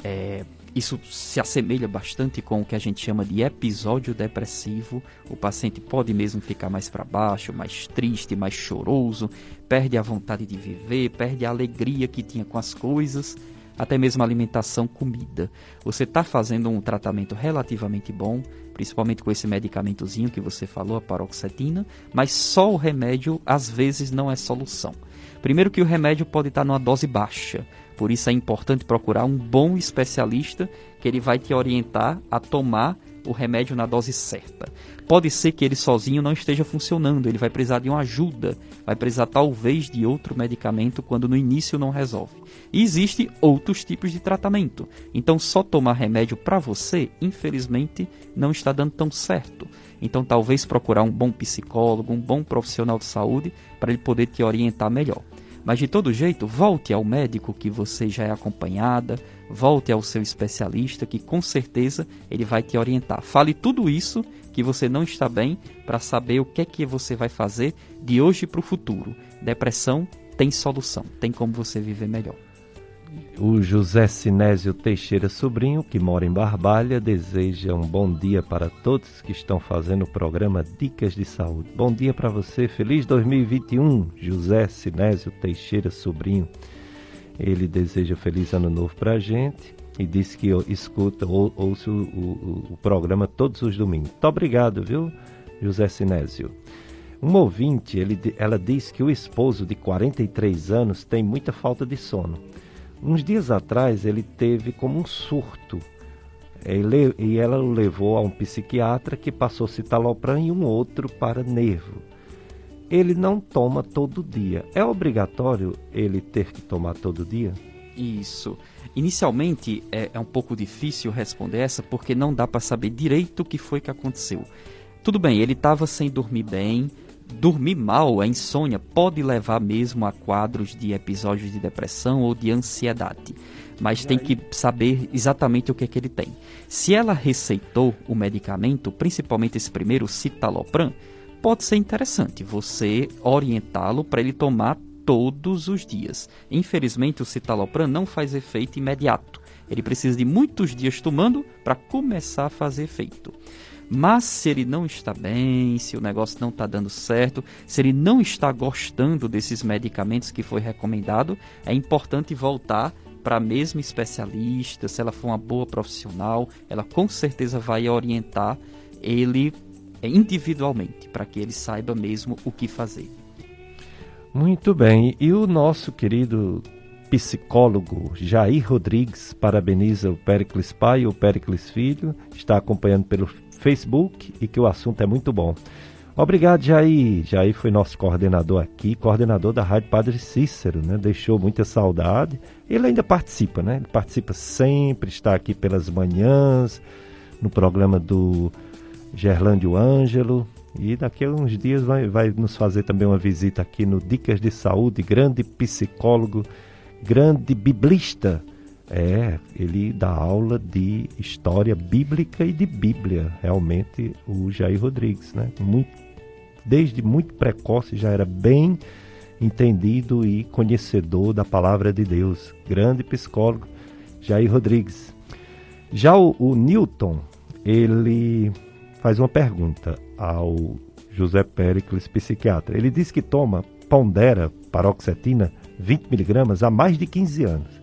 É, isso se assemelha bastante com o que a gente chama de episódio depressivo. O paciente pode mesmo ficar mais para baixo, mais triste, mais choroso, perde a vontade de viver, perde a alegria que tinha com as coisas, até mesmo alimentação, comida. Você está fazendo um tratamento relativamente bom, principalmente com esse medicamentozinho que você falou, a paroxetina, mas só o remédio às vezes não é solução. Primeiro que o remédio pode estar numa dose baixa, por isso é importante procurar um bom especialista que ele vai te orientar a tomar o remédio na dose certa. Pode ser que ele sozinho não esteja funcionando, ele vai precisar de uma ajuda, vai precisar talvez de outro medicamento quando no início não resolve. E existem outros tipos de tratamento. Então só tomar remédio para você, infelizmente, não está dando tão certo. Então talvez procurar um bom psicólogo, um bom profissional de saúde para ele poder te orientar melhor. Mas de todo jeito, volte ao médico que você já é acompanhada, volte ao seu especialista que com certeza ele vai te orientar. Fale tudo isso que você não está bem para saber o que é que você vai fazer de hoje para o futuro. Depressão tem solução, tem como você viver melhor. O José Sinésio Teixeira Sobrinho, que mora em Barbalha, deseja um bom dia para todos que estão fazendo o programa Dicas de Saúde. Bom dia para você, feliz 2021, José Sinésio Teixeira Sobrinho. Ele deseja feliz ano novo para a gente e disse que escuta ou ouça o, o, o, programa todos os domingos. Muito obrigado, viu, José Sinésio. Um ouvinte, ele, ela diz que o esposo de 43 anos tem muita falta de sono Uns dias atrás ele teve como um surto ele, e ela o levou a um psiquiatra que passou citalopram e um outro para nervo. Ele não toma todo dia. É obrigatório ele ter que tomar todo dia? Isso. Inicialmente é, é um pouco difícil responder essa porque não dá para saber direito o que foi que aconteceu. Tudo bem, ele estava sem dormir bem, dormir mal, a insônia, pode levar mesmo a quadros de episódios de depressão ou de ansiedade. Mas tem que saber exatamente o que é que ele tem. Se ela receitou o medicamento, principalmente esse primeiro, citalopram, pode ser interessante você orientá-lo para ele tomar todos os dias. Infelizmente, o citalopram não faz efeito imediato. Ele precisa de muitos dias tomando para começar a fazer efeito. Mas se ele não está bem, se o negócio não está dando certo, se ele não está gostando desses medicamentos que foi recomendado, é importante voltar para a mesma especialista. Se ela for uma boa profissional, ela com certeza vai orientar ele é, individualmente para que ele saiba mesmo o que fazer. Muito bem. E o nosso querido psicólogo Jair Rodrigues parabeniza o Pericles pai e o Pericles filho, está acompanhando pelo Facebook e que o assunto é muito bom. Obrigado, Jair. Jair foi nosso coordenador aqui, coordenador da Rádio Padre Cícero, né? Deixou muita saudade. Ele ainda participa, né? Ele participa sempre, está aqui pelas manhãs, no programa do Gerlândio Ângelo. E daqui a uns dias vai, vai nos fazer também uma visita aqui no Dicas de Saúde, grande psicólogo, grande biblista é, ele dá aula de história bíblica e de Bíblia, realmente, o Jair Rodrigues, né? Muito, desde muito precoce já era bem entendido e conhecedor da palavra de Deus. Grande psicólogo, Jair Rodrigues. Já o, o Newton, ele faz uma pergunta ao José Péricles, psiquiatra. Ele diz que toma pondera paroxetina 20 miligramas há mais de 15 anos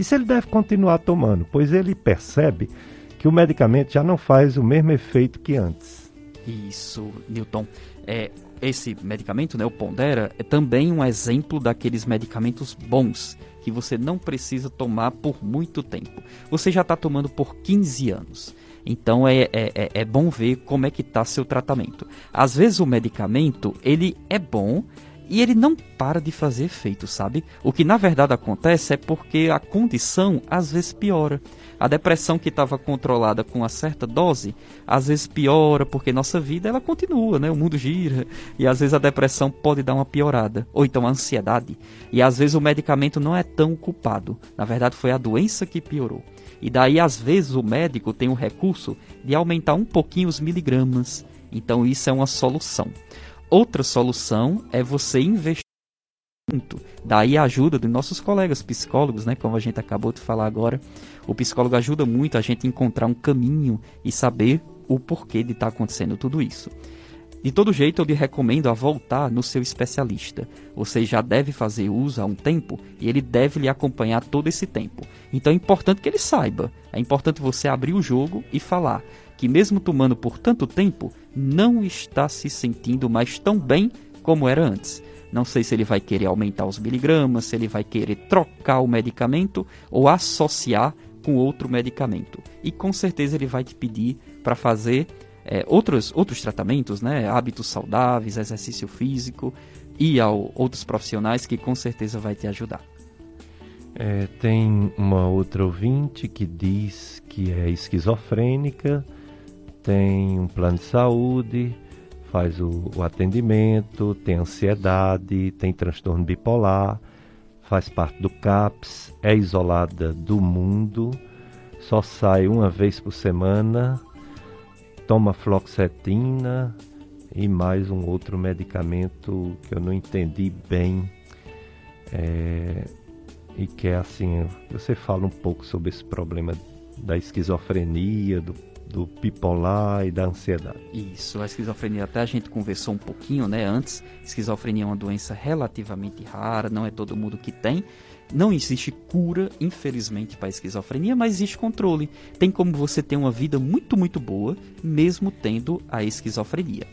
e se ele deve continuar tomando, pois ele percebe que o medicamento já não faz o mesmo efeito que antes. Isso, Newton. É, esse medicamento, né, o Pondera, é também um exemplo daqueles medicamentos bons que você não precisa tomar por muito tempo. Você já está tomando por 15 anos. Então é, é, é, é bom ver como é que está seu tratamento. Às vezes o medicamento ele é bom, e ele não para de fazer efeito, sabe? O que na verdade acontece é porque a condição às vezes piora. A depressão que estava controlada com uma certa dose, às vezes piora porque nossa vida ela continua, né? O mundo gira e às vezes a depressão pode dar uma piorada, ou então a ansiedade. E às vezes o medicamento não é tão culpado. Na verdade foi a doença que piorou. E daí às vezes o médico tem o recurso de aumentar um pouquinho os miligramas. Então isso é uma solução. Outra solução é você investir muito. Daí a ajuda dos nossos colegas psicólogos, né, como a gente acabou de falar agora. O psicólogo ajuda muito a gente encontrar um caminho e saber o porquê de estar tá acontecendo tudo isso. De todo jeito, eu lhe recomendo a voltar no seu especialista. Você já deve fazer uso há um tempo e ele deve lhe acompanhar todo esse tempo. Então é importante que ele saiba. É importante você abrir o jogo e falar que, mesmo tomando por tanto tempo, não está se sentindo mais tão bem como era antes. Não sei se ele vai querer aumentar os miligramas, se ele vai querer trocar o medicamento ou associar com outro medicamento. E com certeza ele vai te pedir para fazer é, outros, outros tratamentos, né? hábitos saudáveis, exercício físico e a outros profissionais que com certeza vai te ajudar. É, tem uma outra ouvinte que diz que é esquizofrênica tem um plano de saúde, faz o, o atendimento, tem ansiedade, tem transtorno bipolar, faz parte do CAPS, é isolada do mundo, só sai uma vez por semana, toma fluoxetina e mais um outro medicamento que eu não entendi bem. É, e que é assim, você fala um pouco sobre esse problema da esquizofrenia, do do bipolar e da ansiedade. Isso, a esquizofrenia até a gente conversou um pouquinho, né, antes. Esquizofrenia é uma doença relativamente rara, não é todo mundo que tem. Não existe cura, infelizmente, para a esquizofrenia, mas existe controle. Tem como você ter uma vida muito, muito boa, mesmo tendo a esquizofrenia.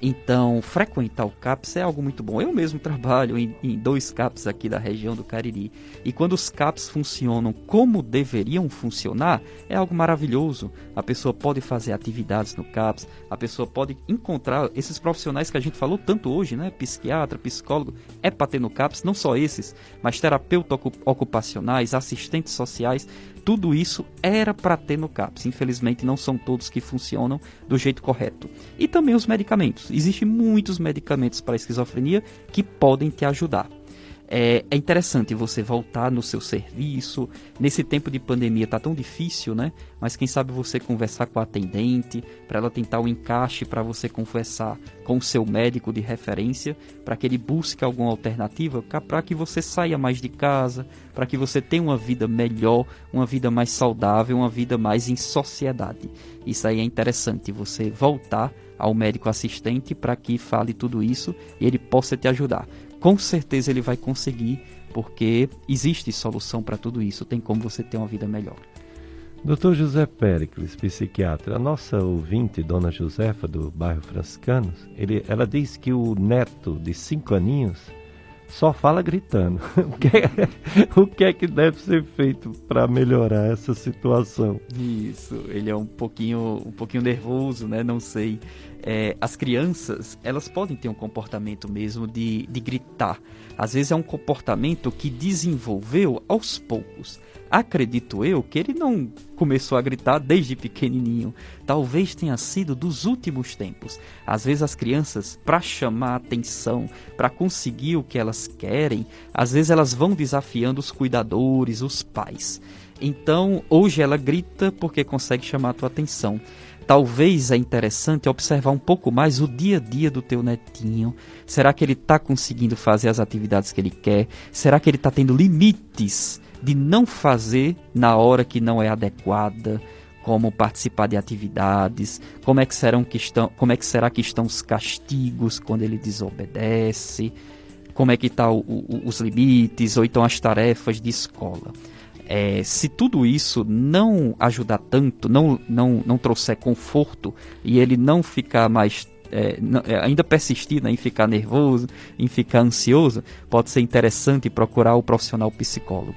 Então, frequentar o CAPS é algo muito bom. Eu mesmo trabalho em, em, dois CAPS aqui da região do Cariri. E quando os CAPS funcionam como deveriam funcionar, é algo maravilhoso. A pessoa pode fazer atividades no CAPS, a pessoa pode encontrar esses profissionais que a gente falou tanto hoje, né? Psiquiatra, psicólogo, é para ter no CAPS, não só esses, mas terapeutas ocupacionais, assistentes sociais tudo isso era para ter no CAPS. Infelizmente, não são todos que funcionam do jeito correto. E também os medicamentos. Existem muitos medicamentos para esquizofrenia que podem te ajudar é, é, interessante você voltar no seu serviço. Nesse tempo de pandemia tá tão difícil, né? Mas quem sabe você conversar com a atendente, para ela tentar o um encaixe para você conversar com o seu médico de referência, para que ele busque alguma alternativa, para que você saia mais de casa, para que você tenha uma vida melhor, uma vida mais saudável, uma vida mais em sociedade. Isso aí é interessante, você voltar ao médico assistente para que fale tudo isso e ele possa te ajudar com certeza ele vai conseguir, porque existe solução para tudo isso, tem como você ter uma vida melhor. Dr. José Péricles, psiquiatra, a nossa ouvinte, Dona Josefa, do bairro Franciscanos, ele, ela diz que o neto de cinco aninhos só fala gritando. o, que é, o que é que deve ser feito para melhorar essa situação? Isso, ele é um pouquinho, um pouquinho nervoso, né? Não sei. É, as crianças, elas podem ter um comportamento mesmo de, de gritar. Às vezes é um comportamento que desenvolveu aos poucos acredito eu que ele não começou a gritar desde pequenininho. Talvez tenha sido dos últimos tempos. Às vezes as crianças, para chamar atenção, para conseguir o que elas querem, às vezes elas vão desafiando os cuidadores, os pais. Então, hoje ela grita porque consegue chamar a tua atenção. Talvez é interessante observar um pouco mais o dia a dia do teu netinho. Será que ele está conseguindo fazer as atividades que ele quer? Será que ele está tendo limites de não fazer na hora que não é adequada, como participar de atividades, como é que serão que estão, como é que será que estão os castigos quando ele desobedece, como é que está os limites ou então as tarefas de escola. É, se tudo isso não ajudar tanto, não, não, não trouxer conforto e ele não ficar mais é, é, ainda persistir né, em ficar nervoso, em ficar ansioso, pode ser interessante procurar o profissional psicólogo.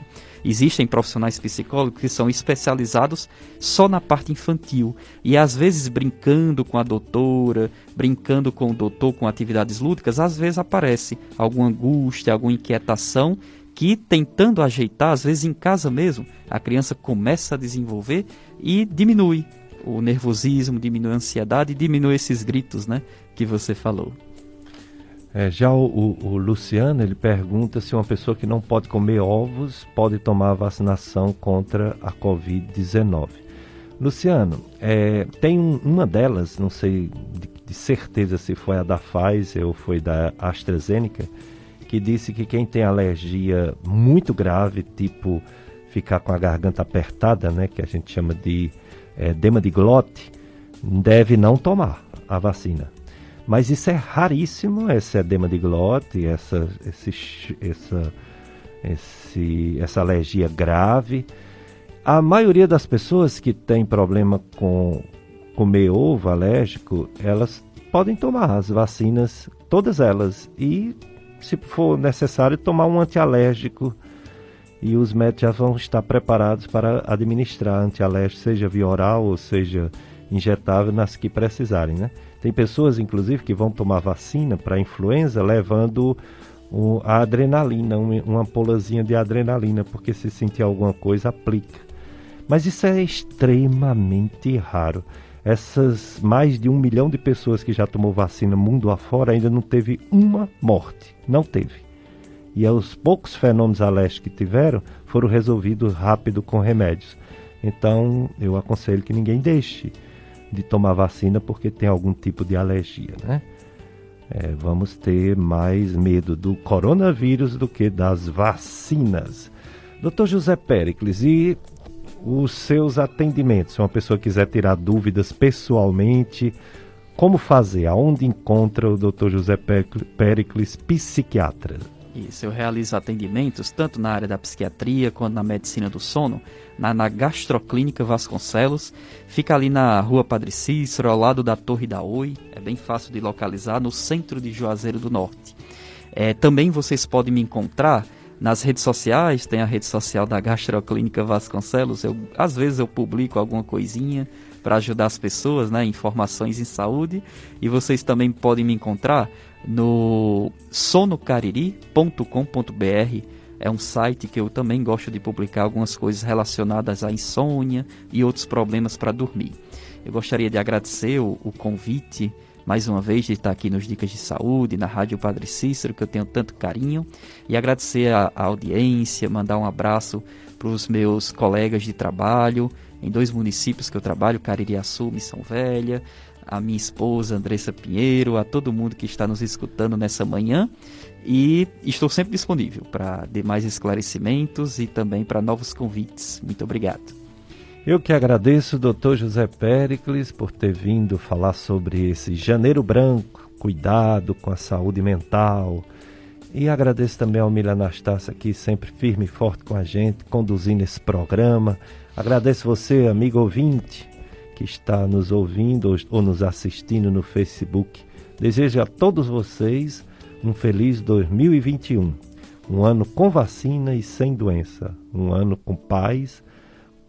Existem profissionais psicólogos que são especializados só na parte infantil e às vezes brincando com a doutora, brincando com o doutor com atividades lúdicas, às vezes aparece alguma angústia, alguma inquietação que tentando ajeitar, às vezes em casa mesmo, a criança começa a desenvolver e diminui o nervosismo, diminui a ansiedade diminui esses gritos, né, que você falou. É, já o, o, Luciano ele pergunta se uma pessoa que não pode comer ovos pode tomar a vacinação contra a Covid-19. Luciano, é, tem um, uma delas, não sei de, de, certeza se foi a da Pfizer ou foi da AstraZeneca, que disse que quem tem alergia muito grave, tipo ficar com a garganta apertada, né, que a gente chama de é, edema de glote, deve não tomar a vacina. Mas isso é raríssimo, esse edema de glote, essa, esse, essa, esse, essa alergia grave. A maioria das pessoas que tem problema com comer ovo alérgico, elas podem tomar as vacinas, todas elas, e se for necessário, tomar um antialérgico. E os médicos já vão estar preparados para administrar antialérgico, seja via oral ou seja injetável, nas que precisarem, né? Tem pessoas, inclusive, que vão tomar vacina para influenza levando o, a adrenalina, um, uma ampolazinha de adrenalina, porque se sentir alguma coisa, aplica. Mas isso é extremamente raro. Essas mais de um milhão de pessoas que já tomou vacina mundo afora ainda não teve uma morte. Não teve. E os poucos fenômenos alérgicos que tiveram foram resolvidos rápido com remédios. Então eu aconselho que ninguém deixe de tomar vacina porque tem algum tipo de alergia, né? É, vamos ter mais medo do coronavírus do que das vacinas. Dr. José Pericles, e os seus atendimentos? Se uma pessoa quiser tirar dúvidas pessoalmente, como fazer? Aonde encontra o Dr. José Pericles, psiquiatra? Isso, eu realizo atendimentos tanto na área da psiquiatria quanto na medicina do sono, na, na Gastroclínica Vasconcelos. Fica ali na rua Padre Cícero, ao lado da Torre da Oi. É bem fácil de localizar, no centro de Juazeiro do Norte. É, também vocês podem me encontrar nas redes sociais, tem a rede social da Gastroclínica Vasconcelos. Eu, às vezes eu publico alguma coisinha para ajudar as pessoas, né, informações em saúde. E vocês também podem me encontrar no sonocariri.com.br. É um site que eu também gosto de publicar algumas coisas relacionadas à insônia e outros problemas para dormir. Eu gostaria de agradecer o, o, convite, mais uma vez, de estar aqui nos Dicas de Saúde, na Rádio Padre Cícero, que eu tenho tanto carinho, e agradecer a, a audiência, mandar um abraço para os meus colegas de trabalho em dois municípios que eu trabalho, Caririaçu, Missão Velha, a minha esposa Andressa Pinheiro, a todo mundo que está nos escutando nessa manhã. E estou sempre disponível para demais esclarecimentos e também para novos convites. Muito obrigado. Eu que agradeço, doutor José Pericles, por ter vindo falar sobre esse janeiro branco, cuidado com a saúde mental. E agradeço também ao Milha Anastácia aqui, sempre firme e forte com a gente, conduzindo esse programa. Agradeço você, amigo ouvinte, que está nos ouvindo ou nos assistindo no Facebook. Desejo a todos vocês um feliz 2021. Um ano com vacina e sem doença. Um ano com paz,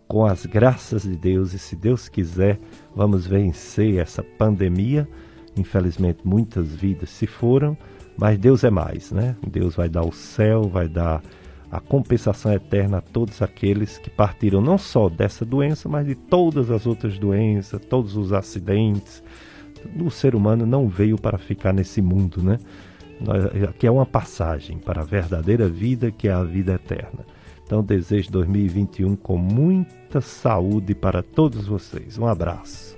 com as graças de Deus. E se Deus quiser, vamos vencer essa pandemia. Infelizmente, muitas vidas se foram, mas Deus é mais, né? Deus vai dar o céu, vai dar a compensação eterna a todos aqueles que partiram não só dessa doença, mas de todas as outras doenças, todos os acidentes. O ser humano não veio para ficar nesse mundo, né? Aqui é uma passagem para a verdadeira vida, que é a vida eterna. Então, desejo 2021 com muita saúde para todos vocês. Um abraço.